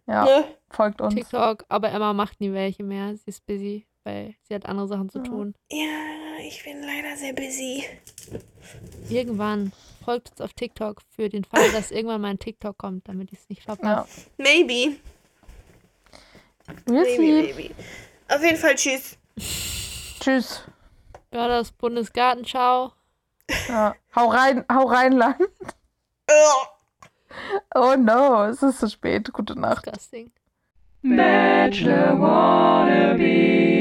Ja. Ne? Folgt uns. TikTok, aber Emma macht nie welche mehr. Sie ist busy, weil sie hat andere Sachen zu tun. Ja, ich bin leider sehr busy. Irgendwann folgt uns auf TikTok für den Fall, dass irgendwann mal ein TikTok kommt, damit ich es nicht Ja. verpasse. Maybe. Wir Maybe, sehen. maybe. Auf jeden Fall tschüss. Tschüss. Ja, das Bundesgartenschau. Ja. Hau rein, hau rein, Land. Oh no, es ist zu spät. Gute Nacht. Disgusting. Bachelor wannabe.